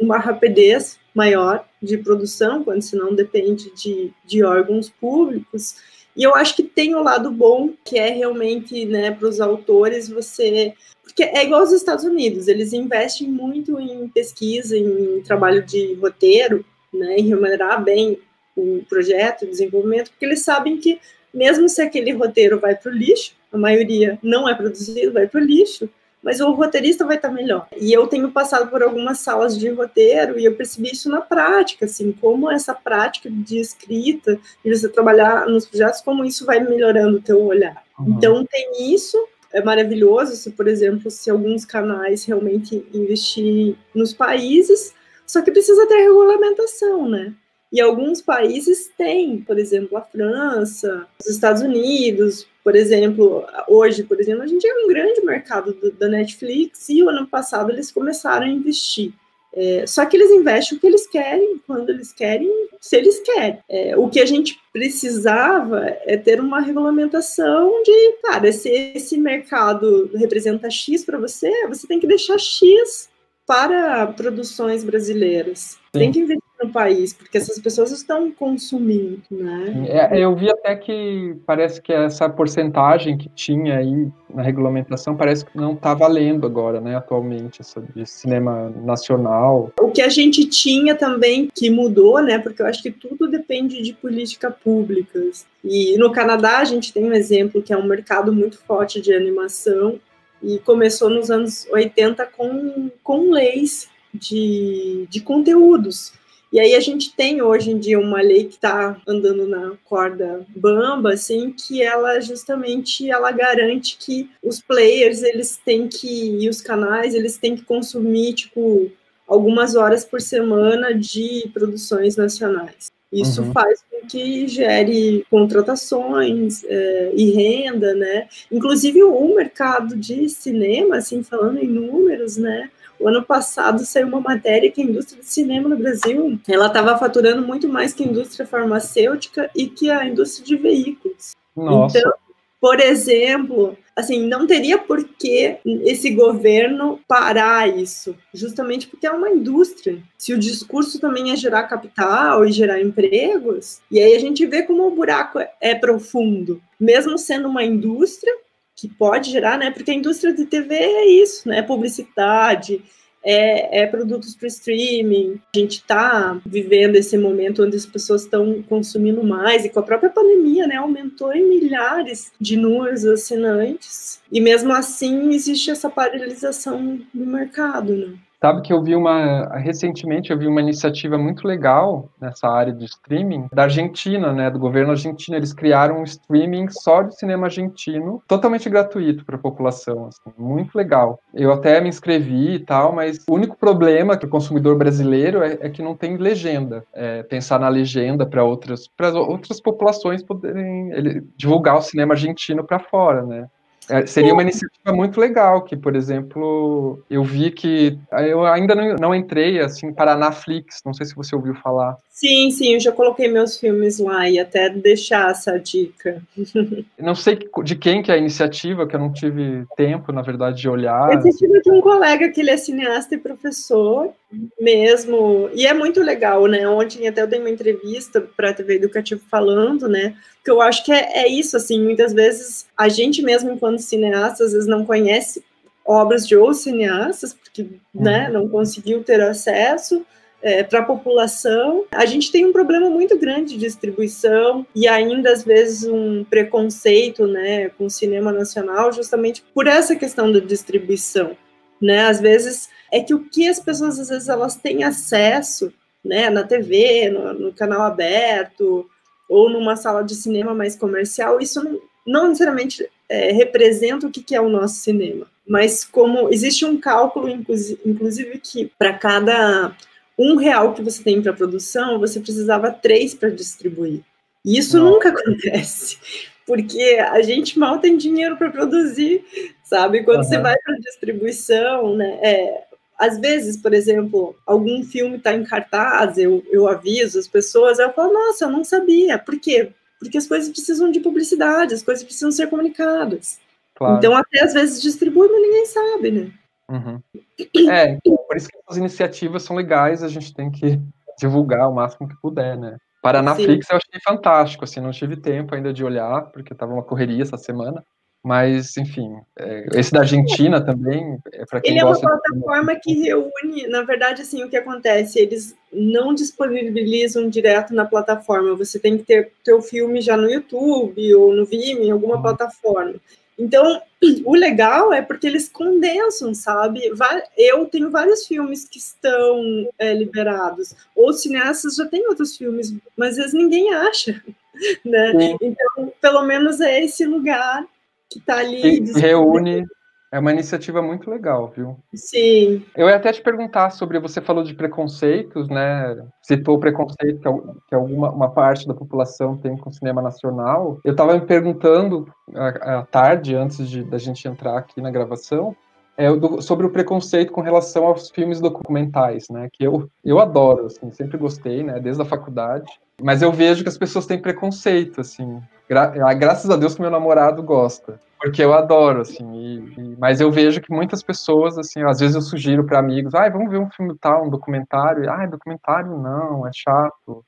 C: uma rapidez maior de produção, quando se não depende de, de órgãos públicos. E eu acho que tem o lado bom, que é realmente, né, para os autores, você. Porque é igual aos Estados Unidos, eles investem muito em pesquisa, em trabalho de roteiro, né, em remunerar bem o projeto, o desenvolvimento, porque eles sabem que mesmo se aquele roteiro vai para o lixo, a maioria não é produzido, vai para o lixo, mas o roteirista vai estar melhor. E eu tenho passado por algumas salas de roteiro e eu percebi isso na prática, assim, como essa prática de escrita, de você trabalhar nos projetos, como isso vai melhorando o teu olhar. Uhum. Então tem isso, é maravilhoso se, por exemplo, se alguns canais realmente investir nos países, só que precisa ter regulamentação, né? E alguns países têm, por exemplo, a França, os Estados Unidos, por exemplo, hoje, por exemplo, a gente é um grande mercado do, da Netflix e o ano passado eles começaram a investir. É, só que eles investem o que eles querem, quando eles querem, se eles querem. É, o que a gente precisava é ter uma regulamentação de, cara, se esse mercado representa X para você, você tem que deixar X para produções brasileiras. Sim. Tem que investir no país, porque essas pessoas estão consumindo, né?
B: É, eu vi até que parece que essa porcentagem que tinha aí na regulamentação parece que não está valendo agora, né, atualmente, essa de cinema nacional.
C: O que a gente tinha também que mudou, né, porque eu acho que tudo depende de políticas públicas. E no Canadá a gente tem um exemplo que é um mercado muito forte de animação e começou nos anos 80 com, com leis de, de conteúdos. E aí a gente tem hoje em dia uma lei que está andando na corda bamba, assim, que ela justamente ela garante que os players eles têm que e os canais eles têm que consumir tipo algumas horas por semana de produções nacionais. Isso uhum. faz com que gere contratações é, e renda, né? Inclusive o mercado de cinema, assim, falando em números, né? O ano passado saiu uma matéria que a indústria de cinema no Brasil, ela estava faturando muito mais que a indústria farmacêutica e que a indústria de veículos.
B: Nossa.
C: Então, por exemplo, assim, não teria por que esse governo parar isso, justamente porque é uma indústria. Se o discurso também é gerar capital e gerar empregos, e aí a gente vê como o buraco é profundo. Mesmo sendo uma indústria, que pode gerar, né? Porque a indústria de TV é isso, né? Publicidade, é, é produtos para streaming. A gente está vivendo esse momento onde as pessoas estão consumindo mais e com a própria pandemia, né? Aumentou em milhares de números assinantes e mesmo assim existe essa paralisação do mercado, né?
B: Sabe que eu vi uma recentemente eu vi uma iniciativa muito legal nessa área de streaming da Argentina, né, do governo argentino. Eles criaram um streaming só de cinema argentino, totalmente gratuito para a população, assim, muito legal. Eu até me inscrevi e tal, mas o único problema que o consumidor brasileiro é, é que não tem legenda. É, pensar na legenda para outras para outras populações poderem ele, divulgar o cinema argentino para fora, né? É, seria uma iniciativa muito legal, que, por exemplo, eu vi que eu ainda não, não entrei assim para a Netflix, não sei se você ouviu falar.
C: Sim, sim, eu já coloquei meus filmes lá e até deixar essa dica.
B: não sei de quem que é a iniciativa, que eu não tive tempo, na verdade, de olhar.
C: Iniciativa de um colega que ele é cineasta e professor mesmo, e é muito legal, né? Ontem até eu dei uma entrevista para a TV Educativo falando, né? Que eu acho que é, é isso, assim, muitas vezes a gente mesmo, enquanto cineasta, às vezes não conhece obras de outros cineastas, porque, né, uhum. não conseguiu ter acesso, é, para a população. A gente tem um problema muito grande de distribuição e ainda às vezes um preconceito, né, com o cinema nacional, justamente por essa questão da distribuição, né? Às vezes é que o que as pessoas às vezes elas têm acesso, né, na TV, no, no canal aberto ou numa sala de cinema mais comercial, isso não, não necessariamente é, representa o que, que é o nosso cinema mas como existe um cálculo, inclusive, que para cada um real que você tem para produção, você precisava três para distribuir. E isso Nossa. nunca acontece, porque a gente mal tem dinheiro para produzir, sabe? Quando uhum. você vai para distribuição, né? É, às vezes, por exemplo, algum filme está em cartaz, eu, eu aviso as pessoas, eu falo, nossa, eu não sabia. Por quê? Porque as coisas precisam de publicidade, as coisas precisam ser comunicadas. Claro. Então, até às vezes distribui, mas ninguém sabe, né?
B: Uhum. É, então, por isso que as iniciativas são legais, a gente tem que divulgar o máximo que puder, né? Para a Netflix eu achei fantástico, assim, não tive tempo ainda de olhar, porque estava uma correria essa semana, Mas, enfim, é, esse da Argentina também, é para quem
C: Ele
B: gosta...
C: é uma plataforma de... que reúne, na verdade, assim, o que acontece, eles não disponibilizam direto na plataforma, você tem que ter teu filme já no YouTube ou no Vimeo, em alguma uhum. plataforma. Então, o legal é porque eles condensam, sabe? Eu tenho vários filmes que estão é, liberados, ou cineastas já têm outros filmes, mas às vezes ninguém acha, né? Sim. Então, pelo menos é esse lugar que está ali.
B: Reúne. É uma iniciativa muito legal, viu?
C: Sim.
B: Eu ia até te perguntar sobre, você falou de preconceitos, né? Citou o preconceito que, alguma uma parte da população tem com o cinema nacional. Eu estava me perguntando à tarde, antes de, da gente entrar aqui na gravação, é, do, sobre o preconceito com relação aos filmes documentais, né? Que eu, eu adoro, assim, sempre gostei, né? Desde a faculdade. Mas eu vejo que as pessoas têm preconceito, assim. Gra ah, graças a Deus que meu namorado gosta, porque eu adoro, assim. E, e, mas eu vejo que muitas pessoas, assim, às vezes eu sugiro para amigos, ah, vamos ver um filme tal, um documentário. Ah, documentário não, é chato. O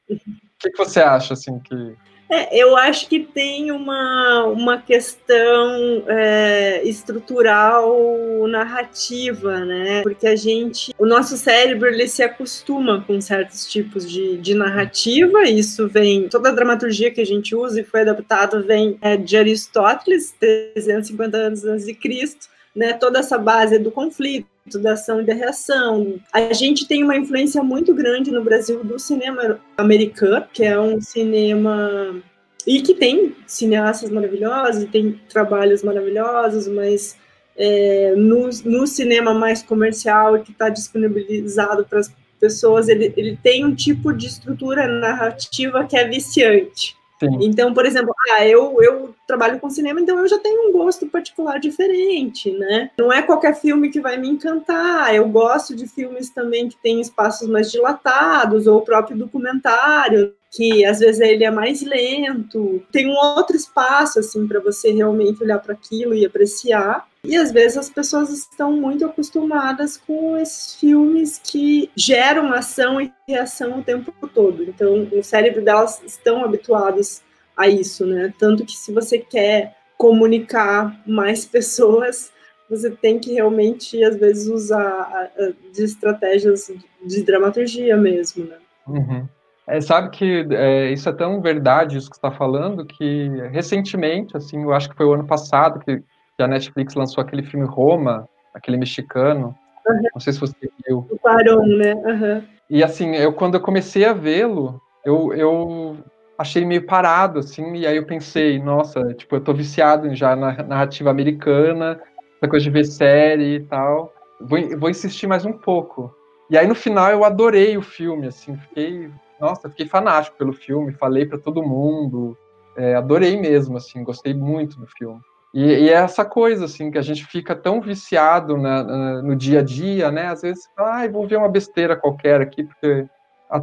B: que, que você acha, assim, que
C: é, eu acho que tem uma, uma questão é, estrutural narrativa, né? Porque a gente, o nosso cérebro, ele se acostuma com certos tipos de, de narrativa, isso vem, toda a dramaturgia que a gente usa e foi adaptada vem é, de Aristóteles, 350 anos antes de Cristo, né, toda essa base do conflito, da ação e da reação. A gente tem uma influência muito grande no Brasil do cinema americano, que é um cinema e que tem cineastas maravilhosos, tem trabalhos maravilhosos, mas é, no, no, cinema mais comercial que está disponibilizado para as pessoas, ele, ele tem um tipo de estrutura narrativa que é viciante. Sim. Então, por exemplo, ah, eu, eu trabalho com cinema, então eu já tenho um gosto particular diferente, né? Não é qualquer filme que vai me encantar. Eu gosto de filmes também que têm espaços mais dilatados, ou o próprio documentário, que às vezes ele é mais lento. Tem um outro espaço, assim, para você realmente olhar para aquilo e apreciar. E às vezes as pessoas estão muito acostumadas com esses filmes que geram ação e reação o tempo todo. Então, o cérebro delas estão habituados a isso, né? Tanto que se você quer comunicar mais pessoas, você tem que realmente, às vezes, usar de estratégias de dramaturgia mesmo, né?
B: Uhum. É, sabe que é, isso é tão verdade, isso que está falando, que recentemente, assim, eu acho que foi o ano passado que que a Netflix lançou aquele filme Roma, aquele mexicano. Uhum. Não sei se você viu.
C: O Quaron, né? Uhum.
B: E assim, eu quando eu comecei a vê-lo, eu, eu achei meio parado, assim, e aí eu pensei, nossa, tipo, eu tô viciado já na narrativa americana, essa coisa de ver série e tal. Vou, vou insistir mais um pouco. E aí no final eu adorei o filme, assim, fiquei, nossa, fiquei fanático pelo filme, falei para todo mundo, é, adorei mesmo, assim, gostei muito do filme. E, e, é essa coisa, assim, que a gente fica tão viciado na, na, no dia a dia, né? Às vezes, ai, ah, vou ver uma besteira qualquer aqui, porque.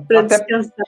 C: Para descansar.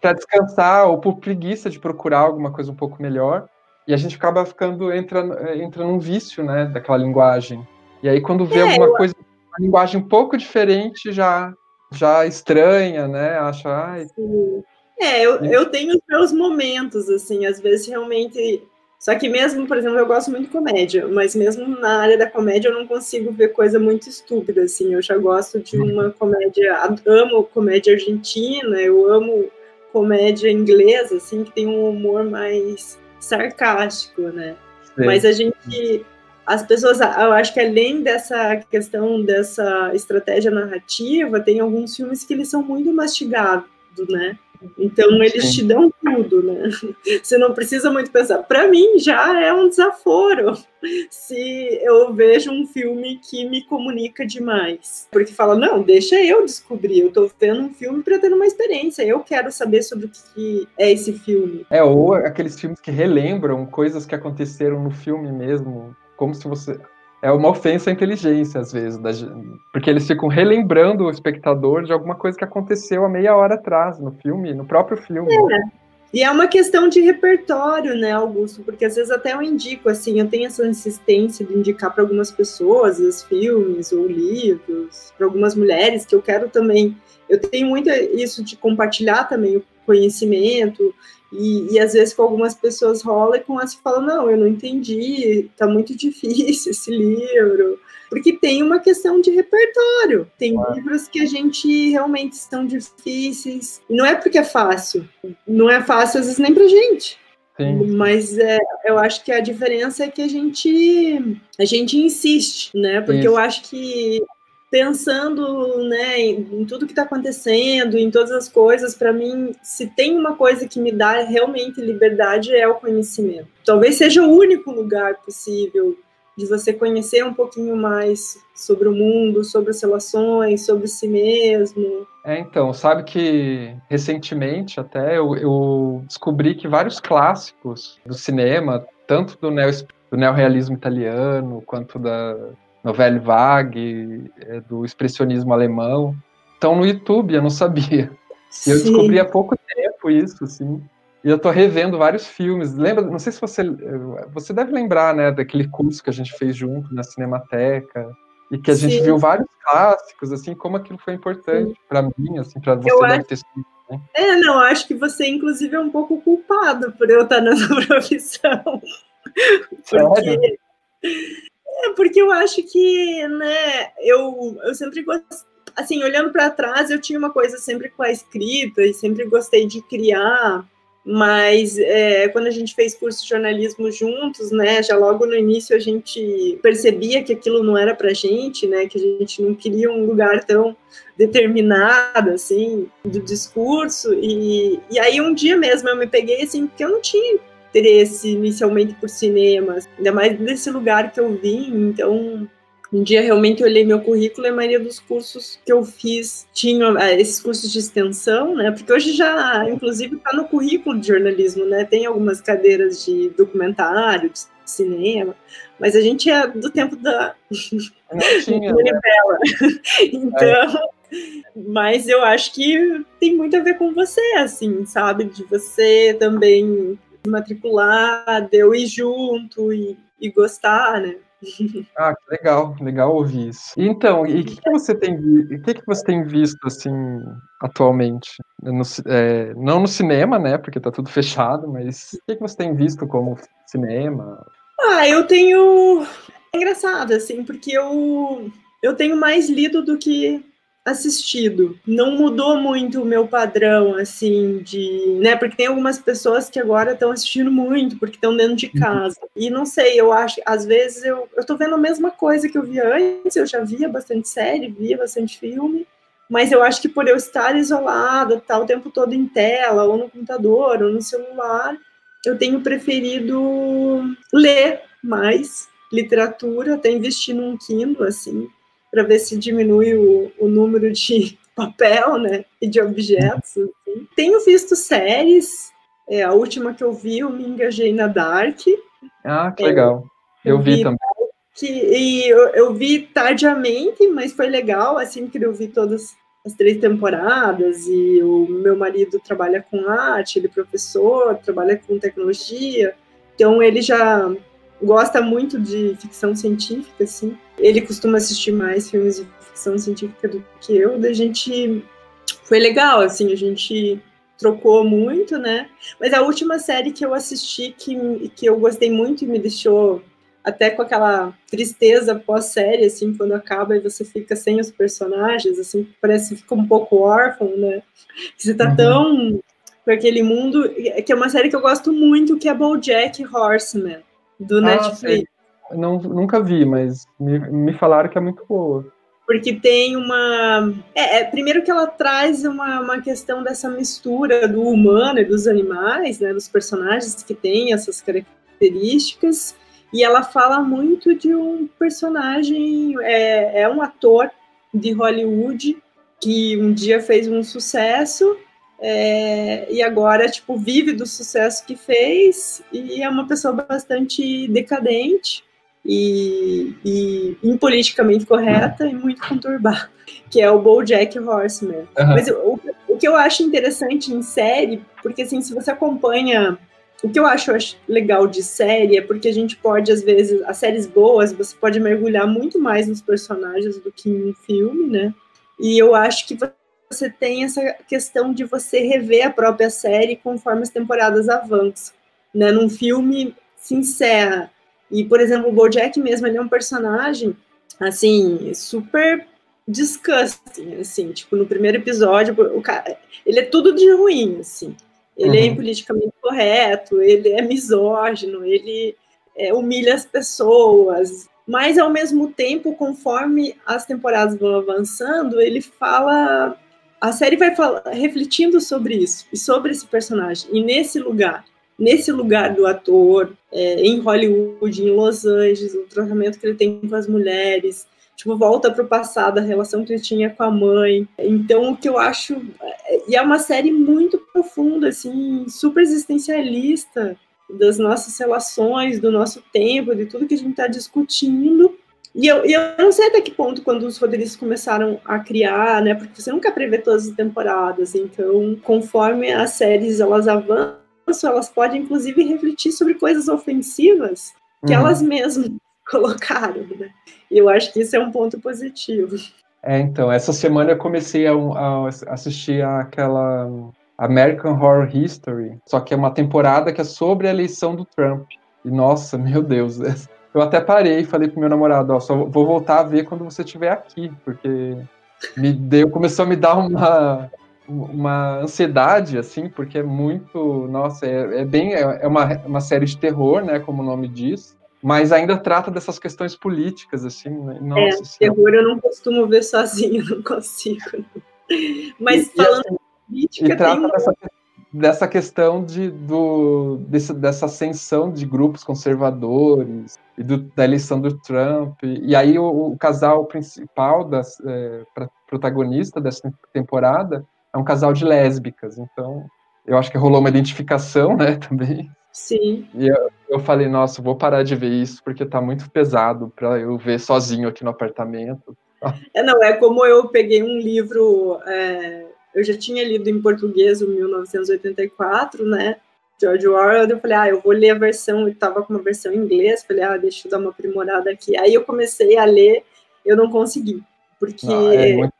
B: Para descansar, ou por preguiça de procurar alguma coisa um pouco melhor. E a gente acaba ficando, entra, entra num vício, né, daquela linguagem. E aí, quando vê é, alguma eu... coisa, uma linguagem um pouco diferente, já, já estranha, né? Acha, ai.
C: Sim. É, eu, eu tenho os meus momentos, assim, às vezes realmente só que mesmo, por exemplo, eu gosto muito de comédia, mas mesmo na área da comédia eu não consigo ver coisa muito estúpida, assim. Eu já gosto de uma comédia, amo comédia argentina, eu amo comédia inglesa, assim, que tem um humor mais sarcástico, né? Sim. Mas a gente, as pessoas, eu acho que além dessa questão dessa estratégia narrativa, tem alguns filmes que eles são muito mastigados, né? Então eles Sim. te dão tudo, né? Você não precisa muito pensar. Para mim já é um desaforo se eu vejo um filme que me comunica demais, porque fala não, deixa eu descobrir. Eu estou vendo um filme para ter uma experiência. Eu quero saber sobre o que é esse filme.
B: É ou aqueles filmes que relembram coisas que aconteceram no filme mesmo, como se você é uma ofensa à inteligência, às vezes, da, porque eles ficam relembrando o espectador de alguma coisa que aconteceu há meia hora atrás no filme, no próprio filme.
C: É. E é uma questão de repertório, né, Augusto? Porque às vezes até eu indico, assim, eu tenho essa insistência de indicar para algumas pessoas os filmes ou livros, para algumas mulheres, que eu quero também. Eu tenho muito isso de compartilhar também o conhecimento. E, e, às vezes com algumas pessoas rola e com as que falam, não, eu não entendi, tá muito difícil esse livro. Porque tem uma questão de repertório. Tem livros que a gente realmente estão difíceis. Não é porque é fácil. Não é fácil, às vezes, nem pra gente. Sim. Mas é, eu acho que a diferença é que a gente a gente insiste, né? Porque Isso. eu acho que pensando né, em, tudo que está acontecendo, em todas as coisas, para mim, se tem uma coisa que me dá realmente liberdade é o conhecimento. Talvez seja o único lugar possível de você conhecer um pouquinho mais sobre o mundo, sobre as relações, sobre si mesmo.
B: É, então, sabe que recentemente até eu, eu descobri que vários clássicos do cinema, tanto do, neo, do neorrealismo italiano quanto da novela vague, é, do expressionismo alemão, estão no YouTube, eu não sabia. Sim. Eu descobri há pouco tempo isso, assim. E eu tô revendo vários filmes. Lembra, não sei se você você deve lembrar, né, daquele curso que a gente fez junto na Cinemateca e que a Sim. gente viu vários clássicos, assim, como aquilo foi importante para mim, assim, para você eu deve acho... ter sido.
C: Né? É, não, acho que você inclusive é um pouco culpado por eu estar nessa profissão. Porque Sério? É porque eu acho que, né, eu, eu sempre gostei, assim, olhando para trás, eu tinha uma coisa sempre com a escrita e sempre gostei de criar, mas é, quando a gente fez curso de jornalismo juntos, né, já logo no início a gente percebia que aquilo não era para gente, né, que a gente não queria um lugar tão determinado, assim, do discurso, e, e aí um dia mesmo eu me peguei, assim, porque eu não tinha interesse inicialmente por cinemas, ainda mais desse lugar que eu vim, então um dia realmente eu olhei meu currículo e a maioria dos cursos que eu fiz tinham é, esses cursos de extensão, né? Porque hoje já, inclusive, está no currículo de jornalismo, né? Tem algumas cadeiras de documentário, de cinema, mas a gente é do tempo da Não tinha, né? então, é. mas eu acho que tem muito a ver com você, assim, sabe? De você também matricular, de eu ir junto e, e gostar, né?
B: Ah, que legal, legal ouvir isso. Então, e o que, que, você tem, que, que você tem visto assim atualmente? No, é, não no cinema, né? Porque tá tudo fechado, mas o que, que você tem visto como cinema?
C: Ah, eu tenho. É engraçado, assim, porque eu, eu tenho mais lido do que assistido. Não mudou muito o meu padrão, assim, de. né? Porque tem algumas pessoas que agora estão assistindo muito, porque estão dentro de uhum. casa. E não sei, eu acho, às vezes eu, eu tô vendo a mesma coisa que eu via antes, eu já via bastante série, via bastante filme. Mas eu acho que por eu estar isolada, estar tá, o tempo todo em tela, ou no computador, ou no celular, eu tenho preferido ler mais literatura, até investir num Kindle, assim, para ver se diminui o, o, número de papel, né, e de objetos. Assim. Tenho visto séries, é, a última que eu vi, eu me engajei na Dark.
B: Ah, que é, legal. Eu, eu vi, vi também.
C: Que, e eu, eu, vi tardiamente, mas foi legal, assim, que eu vi todas as três temporadas, e o meu marido trabalha com arte, ele é professor, trabalha com tecnologia, então ele já gosta muito de ficção científica, assim. Ele costuma assistir mais filmes de ficção científica do que eu. Da gente foi legal, assim, a gente trocou muito, né? Mas a última série que eu assisti que, que eu gostei muito e me deixou até com aquela tristeza pós-série, assim, quando acaba e você fica sem os personagens, assim, parece que fica um pouco órfão, né? Você tá uhum. tão com aquele mundo, que é uma série que eu gosto muito, que é BoJack Horseman do ah, Netflix.
B: Não, nunca vi, mas me, me falaram que é muito boa.
C: Porque tem uma. É, é, primeiro que ela traz uma, uma questão dessa mistura do humano e dos animais, né, dos personagens que têm essas características, e ela fala muito de um personagem, é, é um ator de Hollywood que um dia fez um sucesso é, e agora, tipo, vive do sucesso que fez e é uma pessoa bastante decadente e, e impoliticamente correta e muito conturbada, que é o BoJack Horseman. Uhum. Mas o, o que eu acho interessante em série, porque assim, se você acompanha o que eu acho, eu acho, legal de série é porque a gente pode, às vezes, as séries boas, você pode mergulhar muito mais nos personagens do que em um filme, né? E eu acho que você tem essa questão de você rever a própria série conforme as temporadas avançam. Né? Num filme se encerra. E, por exemplo, o Bojack mesmo, ele é um personagem, assim, super disgusting, assim, tipo, no primeiro episódio, o cara, ele é tudo de ruim, assim. Ele é uhum. é politicamente correto, ele é misógino, ele é, humilha as pessoas, mas ao mesmo tempo, conforme as temporadas vão avançando, ele fala a série vai refletindo sobre isso e sobre esse personagem. E nesse lugar nesse lugar do ator é, em Hollywood em Los Angeles o tratamento que ele tem com as mulheres tipo volta para o passado a relação que ele tinha com a mãe. Então o que eu acho e é uma série muito profunda assim super existencialista das nossas relações do nosso tempo de tudo que a gente está discutindo e eu, e eu não sei até que ponto, quando os roteiristas começaram a criar, né, porque você nunca prevê todas as temporadas, então, conforme as séries elas avançam, elas podem, inclusive, refletir sobre coisas ofensivas que uhum. elas mesmas colocaram, né? E eu acho que isso é um ponto positivo.
B: É, então, essa semana eu comecei a, a assistir aquela American Horror History, só que é uma temporada que é sobre a eleição do Trump. E, nossa, meu Deus, eu até parei e falei pro meu namorado, ó, só vou voltar a ver quando você estiver aqui, porque me deu, começou a me dar uma, uma ansiedade, assim, porque é muito, nossa, é, é bem, é, é uma, uma série de terror, né, como o nome diz, mas ainda trata dessas questões políticas, assim, né?
C: Nossa, é, assim, terror eu não costumo ver sozinho, não consigo. Mas
B: e,
C: falando
B: e, assim, política, e trata tem... dessa dessa questão de, do, desse, dessa ascensão de grupos conservadores e do, da eleição do Trump. E aí o, o casal principal, das, é, protagonista dessa temporada, é um casal de lésbicas. Então, eu acho que rolou uma identificação, né, também.
C: Sim.
B: E eu, eu falei, nossa, vou parar de ver isso porque tá muito pesado para eu ver sozinho aqui no apartamento.
C: É, não, é como eu peguei um livro é, eu já tinha lido em português o 1984, né? George Orwell, eu falei, ah, eu vou ler a versão, eu estava com uma versão em inglês, falei, ah, deixa eu dar uma aprimorada aqui. Aí eu comecei a ler, eu não consegui, porque ah, é muito...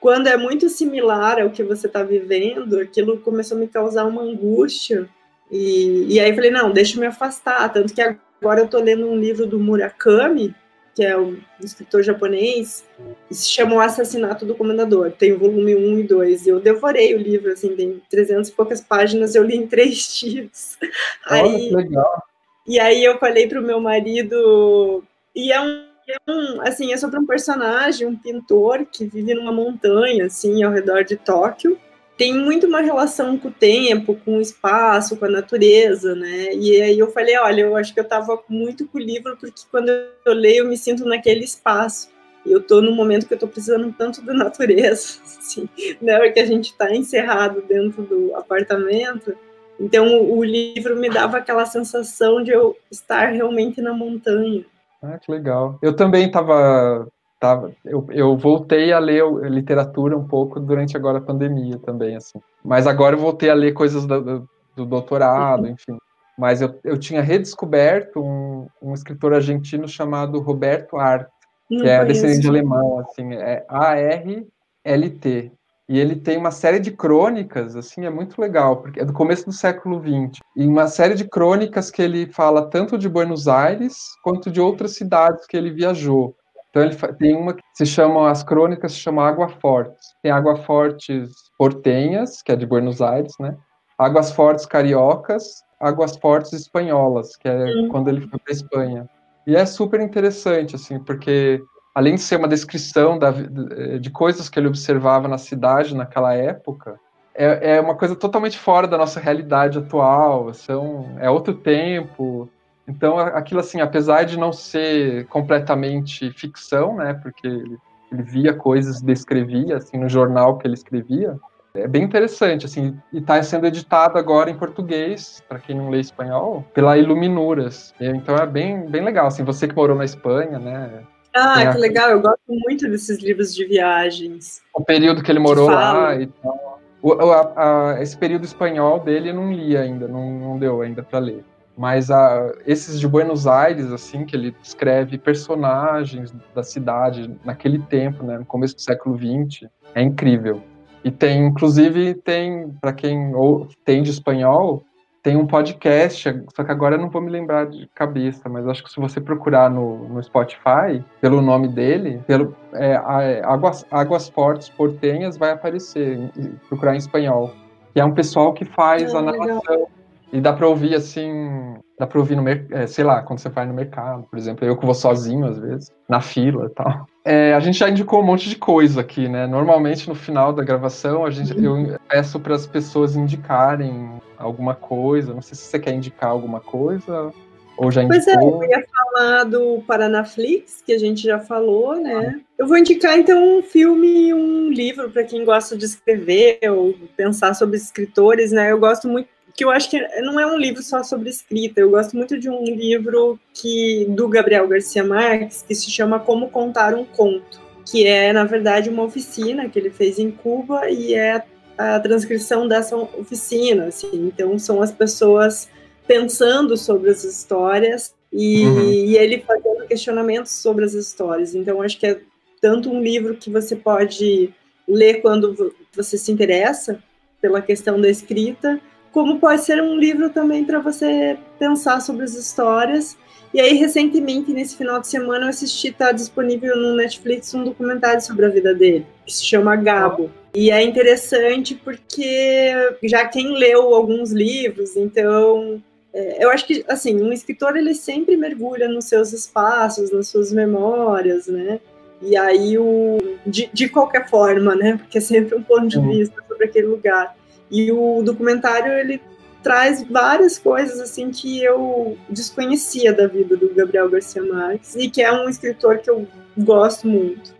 C: quando é muito similar ao que você está vivendo, aquilo começou a me causar uma angústia, e, e aí eu falei, não, deixa eu me afastar, tanto que agora eu estou lendo um livro do Murakami, que é um escritor japonês, se chama O Assassinato do Comendador. Tem o volume 1 e 2. Eu devorei o livro, assim, tem 300 e poucas páginas, eu li em três dias.
B: aí, legal.
C: E aí eu falei para o meu marido, e é um, é um, assim, é sobre um personagem, um pintor que vive numa montanha, assim, ao redor de Tóquio, tem muito uma relação com o tempo, com o espaço, com a natureza, né? E aí eu falei, olha, eu acho que eu estava muito com o livro, porque quando eu leio eu me sinto naquele espaço. E eu estou num momento que eu estou precisando tanto da natureza, assim, né? Porque a gente está encerrado dentro do apartamento. Então o livro me dava aquela sensação de eu estar realmente na montanha.
B: Ah, que legal. Eu também estava tava, eu, eu voltei a ler literatura um pouco durante agora a pandemia também, assim. Mas agora eu voltei a ler coisas do, do, do doutorado, enfim. Mas eu, eu tinha redescoberto um, um escritor argentino chamado Roberto Art, que Não é descendente de alemão, assim, é A-R-L-T. E ele tem uma série de crônicas, assim, é muito legal, porque é do começo do século XX. E uma série de crônicas que ele fala tanto de Buenos Aires quanto de outras cidades que ele viajou. Então ele tem uma que se chama, as crônicas se chama Água Fortes. Tem Água Fortes portenhas, que é de Buenos Aires, né? Águas Fortes cariocas, Águas Fortes espanholas, que é uhum. quando ele foi para Espanha. E é super interessante, assim, porque além de ser uma descrição da, de coisas que ele observava na cidade naquela época, é, é uma coisa totalmente fora da nossa realidade atual. São, é outro tempo, então, aquilo assim, apesar de não ser completamente ficção, né, porque ele, ele via coisas, descrevia, assim, no jornal que ele escrevia, é bem interessante, assim, e está sendo editado agora em português, para quem não lê espanhol, pela Iluminuras. Então é bem, bem legal, assim, você que morou na Espanha, né?
C: Ah, que legal, eu gosto muito desses livros de viagens.
B: O período que ele morou lá e tal. O, a, a, esse período espanhol dele eu não li ainda, não, não deu ainda para ler. Mas a, esses de Buenos Aires, assim, que ele descreve personagens da cidade naquele tempo, né, no começo do século XX, é incrível. E tem, inclusive, tem, para quem ou, tem de espanhol, tem um podcast, só que agora eu não vou me lembrar de cabeça, mas acho que se você procurar no, no Spotify, pelo nome dele, pelo é, Águas, Águas Fortes Portenhas, vai aparecer, procurar em espanhol. Que é um pessoal que faz ah, a narração. Legal. E dá para ouvir assim, dá para ouvir no é, sei lá, quando você vai no mercado, por exemplo, eu que vou sozinho às vezes, na fila e tal. É, a gente já indicou um monte de coisa aqui, né? Normalmente no final da gravação a gente, eu peço para as pessoas indicarem alguma coisa. Não sei se você quer indicar alguma coisa ou já indicou.
C: Pois é, eu ia falar do Paranaflix, que a gente já falou, né? Eu vou indicar então um filme e um livro para quem gosta de escrever ou pensar sobre escritores, né? Eu gosto muito que eu acho que não é um livro só sobre escrita. Eu gosto muito de um livro que do Gabriel Garcia Marques que se chama Como Contar um Conto, que é na verdade uma oficina que ele fez em Cuba e é a transcrição dessa oficina. Assim. Então são as pessoas pensando sobre as histórias e, uhum. e ele fazendo questionamentos sobre as histórias. Então acho que é tanto um livro que você pode ler quando você se interessa pela questão da escrita como pode ser um livro também para você pensar sobre as histórias. E aí, recentemente, nesse final de semana, eu assisti, está disponível no Netflix, um documentário sobre a vida dele, que se chama Gabo. E é interessante porque já quem leu alguns livros, então é, eu acho que assim um escritor ele sempre mergulha nos seus espaços, nas suas memórias, né? E aí o de, de qualquer forma, né? Porque é sempre um ponto de vista sobre aquele lugar. E o documentário ele traz várias coisas assim que eu desconhecia da vida do Gabriel Garcia Marques e que é um escritor que eu gosto muito.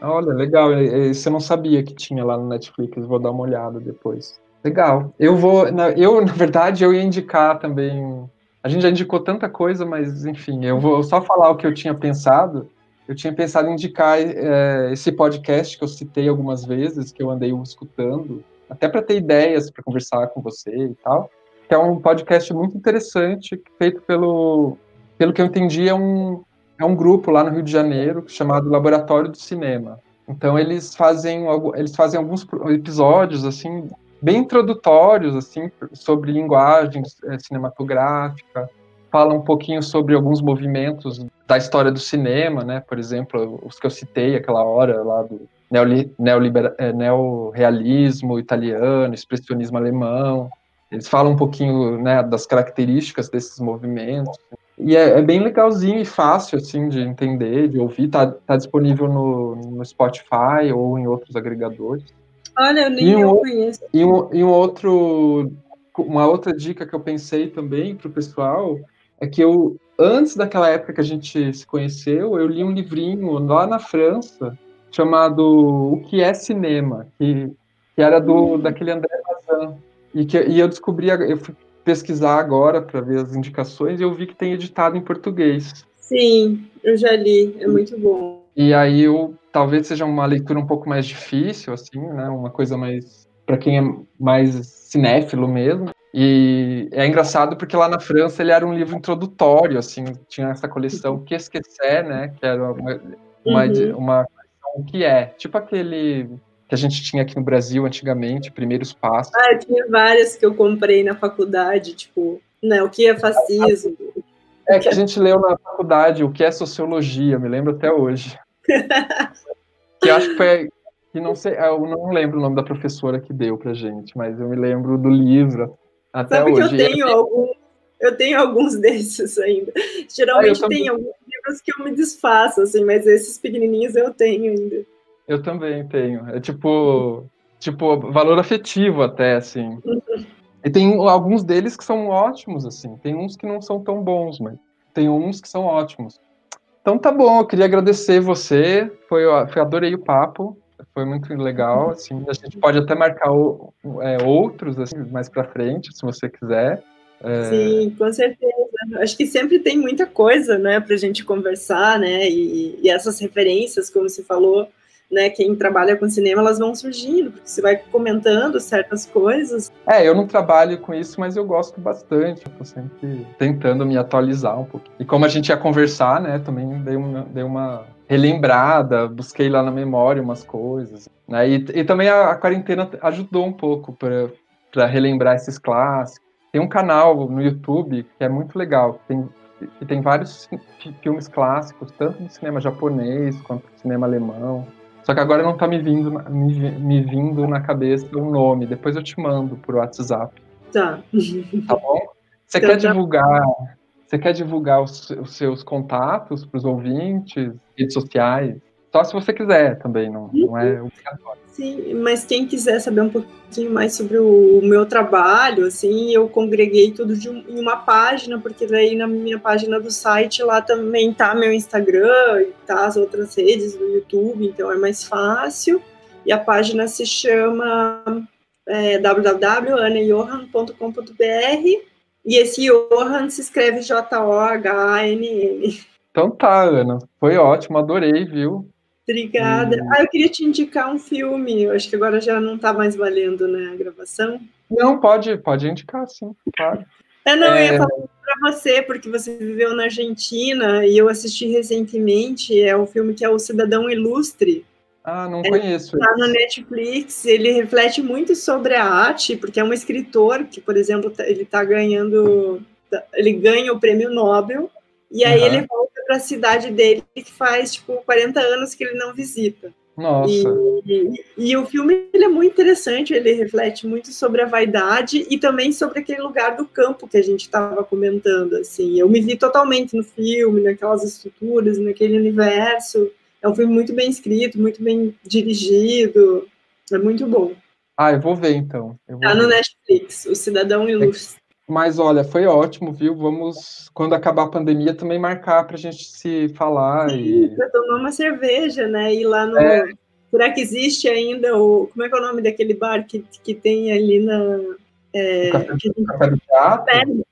B: Olha, legal. Você não sabia que tinha lá no Netflix. Vou dar uma olhada depois. Legal. Eu vou. Eu, na verdade, eu ia indicar também. A gente já indicou tanta coisa, mas enfim, eu vou só falar o que eu tinha pensado. Eu tinha pensado em indicar é, esse podcast que eu citei algumas vezes, que eu andei escutando, até para ter ideias para conversar com você e tal. Que é um podcast muito interessante, feito pelo, pelo que eu entendi, é um, é um grupo lá no Rio de Janeiro chamado Laboratório do Cinema. Então eles fazem eles fazem alguns episódios assim bem introdutórios assim sobre linguagem é, cinematográfica, fala um pouquinho sobre alguns movimentos da história do cinema, né? Por exemplo, os que eu citei aquela hora lá do é, neorrealismo italiano, expressionismo alemão. Eles falam um pouquinho né, das características desses movimentos. E é, é, bem legalzinho e fácil assim de entender, de ouvir. Tá, tá disponível no, no Spotify ou em outros agregadores.
C: Olha, eu nem um, eu conheço.
B: E um, e um outro, uma outra dica que eu pensei também para o pessoal é que eu, antes daquela época que a gente se conheceu, eu li um livrinho lá na França chamado O que é Cinema, que, que era do hum. daquele André Bazin. E, que, e eu descobri, eu fui pesquisar agora para ver as indicações e eu vi que tem editado em português.
C: Sim, eu já li, é muito bom.
B: E aí eu talvez seja uma leitura um pouco mais difícil, assim, né? Uma coisa mais para quem é mais cinéfilo mesmo. E é engraçado porque lá na França ele era um livro introdutório, assim, tinha essa coleção Que Esquecer, né? Que era uma, uma, uhum. uma o que é. Tipo aquele que a gente tinha aqui no Brasil antigamente, Primeiros Passos.
C: Ah, eu tinha várias que eu comprei na faculdade, tipo, né, o que é fascismo.
B: É que a gente leu na faculdade o que é sociologia, me lembro até hoje. que acho que foi que não sei, eu não lembro o nome da professora que deu pra gente, mas eu me lembro do livro até
C: Sabe
B: hoje.
C: Que eu tenho algum, eu tenho alguns desses ainda. Geralmente ah, tem alguns livros que eu me desfaço, assim, mas esses pequenininhos eu tenho ainda.
B: Eu também tenho. É tipo, tipo valor afetivo até, assim. E tem alguns deles que são ótimos, assim. Tem uns que não são tão bons, mas tem uns que são ótimos. Então tá bom, eu queria agradecer você. Foi, foi adorei o papo. Foi muito legal, assim. A gente pode até marcar o, é, outros assim, mais para frente, se você quiser.
C: É... Sim, com certeza. Acho que sempre tem muita coisa, né, para a gente conversar, né, e, e, essas referências, como você falou, né, quem trabalha com cinema, elas vão surgindo, porque você vai comentando certas coisas.
B: É, eu não trabalho com isso, mas eu gosto bastante, eu sempre tentando me atualizar um pouco. E como a gente ia conversar, né, também dei uma, dei uma relembrada, busquei lá na memória umas coisas. Né? E, e também a, a, quarentena ajudou um pouco para relembrar esses clássicos. Tem um canal no YouTube que é muito legal, tem, que tem vários filmes clássicos, tanto do cinema japonês quanto do cinema alemão. Só que agora não tá me vindo, me, me vindo na cabeça o nome. Depois eu te mando por WhatsApp.
C: Tá.
B: Tá bom? Você então, quer tá. divulgar? Você quer divulgar os, os seus contatos para os ouvintes, redes sociais? Só se você quiser também, não, não é obrigatório.
C: Sim, mas quem quiser saber um pouquinho mais sobre o, meu trabalho, assim, eu congreguei tudo de um, em uma página, porque daí na minha página do site lá também tá meu Instagram e tá as outras redes do YouTube, então é mais fácil. E a página se chama é, e esse Johan se escreve J-O-H-A-N-N.
B: Então tá, Ana. Foi ótimo, adorei, viu?
C: Obrigada. Ah, eu queria te indicar um filme. Eu acho que agora já não está mais valendo, né, a gravação.
B: Não, pode, pode indicar, sim, claro.
C: É, não, é... eu ia é. falar para você, porque você viveu na Argentina e eu assisti recentemente. É um filme que é O Cidadão Ilustre.
B: Ah, não é, conheço.
C: Está no Netflix. Ele reflete muito sobre a arte, porque é um escritor que, por exemplo, tá, ele está ganhando. Ele ganha o prêmio Nobel e aí uhum. ele volta para a cidade dele, que faz, tipo, 40 anos que ele não visita.
B: Nossa.
C: E, e, e, o filme ele é muito interessante, ele reflete muito sobre a vaidade e também sobre aquele lugar do campo que a gente estava comentando. Assim, eu me vi totalmente no filme, naquelas estruturas, naquele universo. É um filme muito bem escrito, muito bem dirigido, é muito bom.
B: Ah, eu vou ver então.
C: Tá no Netflix, O Cidadão Ilustre.
B: Mas olha, foi ótimo, viu? Vamos, quando acabar a pandemia, também marcar para a gente se falar. Sim,
C: e... Para tomar uma cerveja, né? Ir lá no. É. Será que existe ainda o. Como é que é o nome daquele bar que, que tem ali na. É...
B: O Café, que... o Café do Teatro?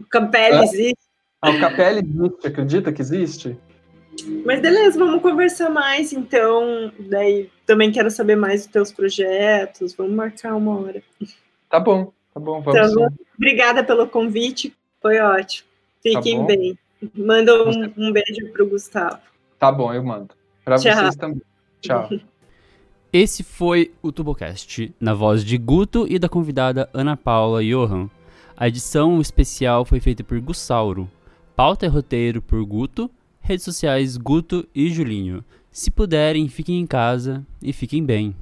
C: O Capelli é? existe.
B: Ah, o Capelli existe, acredita que existe?
C: Mas beleza, vamos conversar mais então. Daí também quero saber mais dos teus projetos. Vamos marcar uma hora.
B: Tá bom. Tá bom, vamos. Então,
C: obrigada pelo convite, foi ótimo. Fiquem tá bem. Manda um, um beijo para o Gustavo.
B: Tá bom, eu mando. Para vocês também. Tchau.
D: Esse foi o Tubocast, na voz de Guto e da convidada Ana Paula Johan. A edição especial foi feita por Gussauro. Pauta e roteiro por Guto. Redes sociais Guto e Julinho. Se puderem, fiquem em casa e fiquem bem.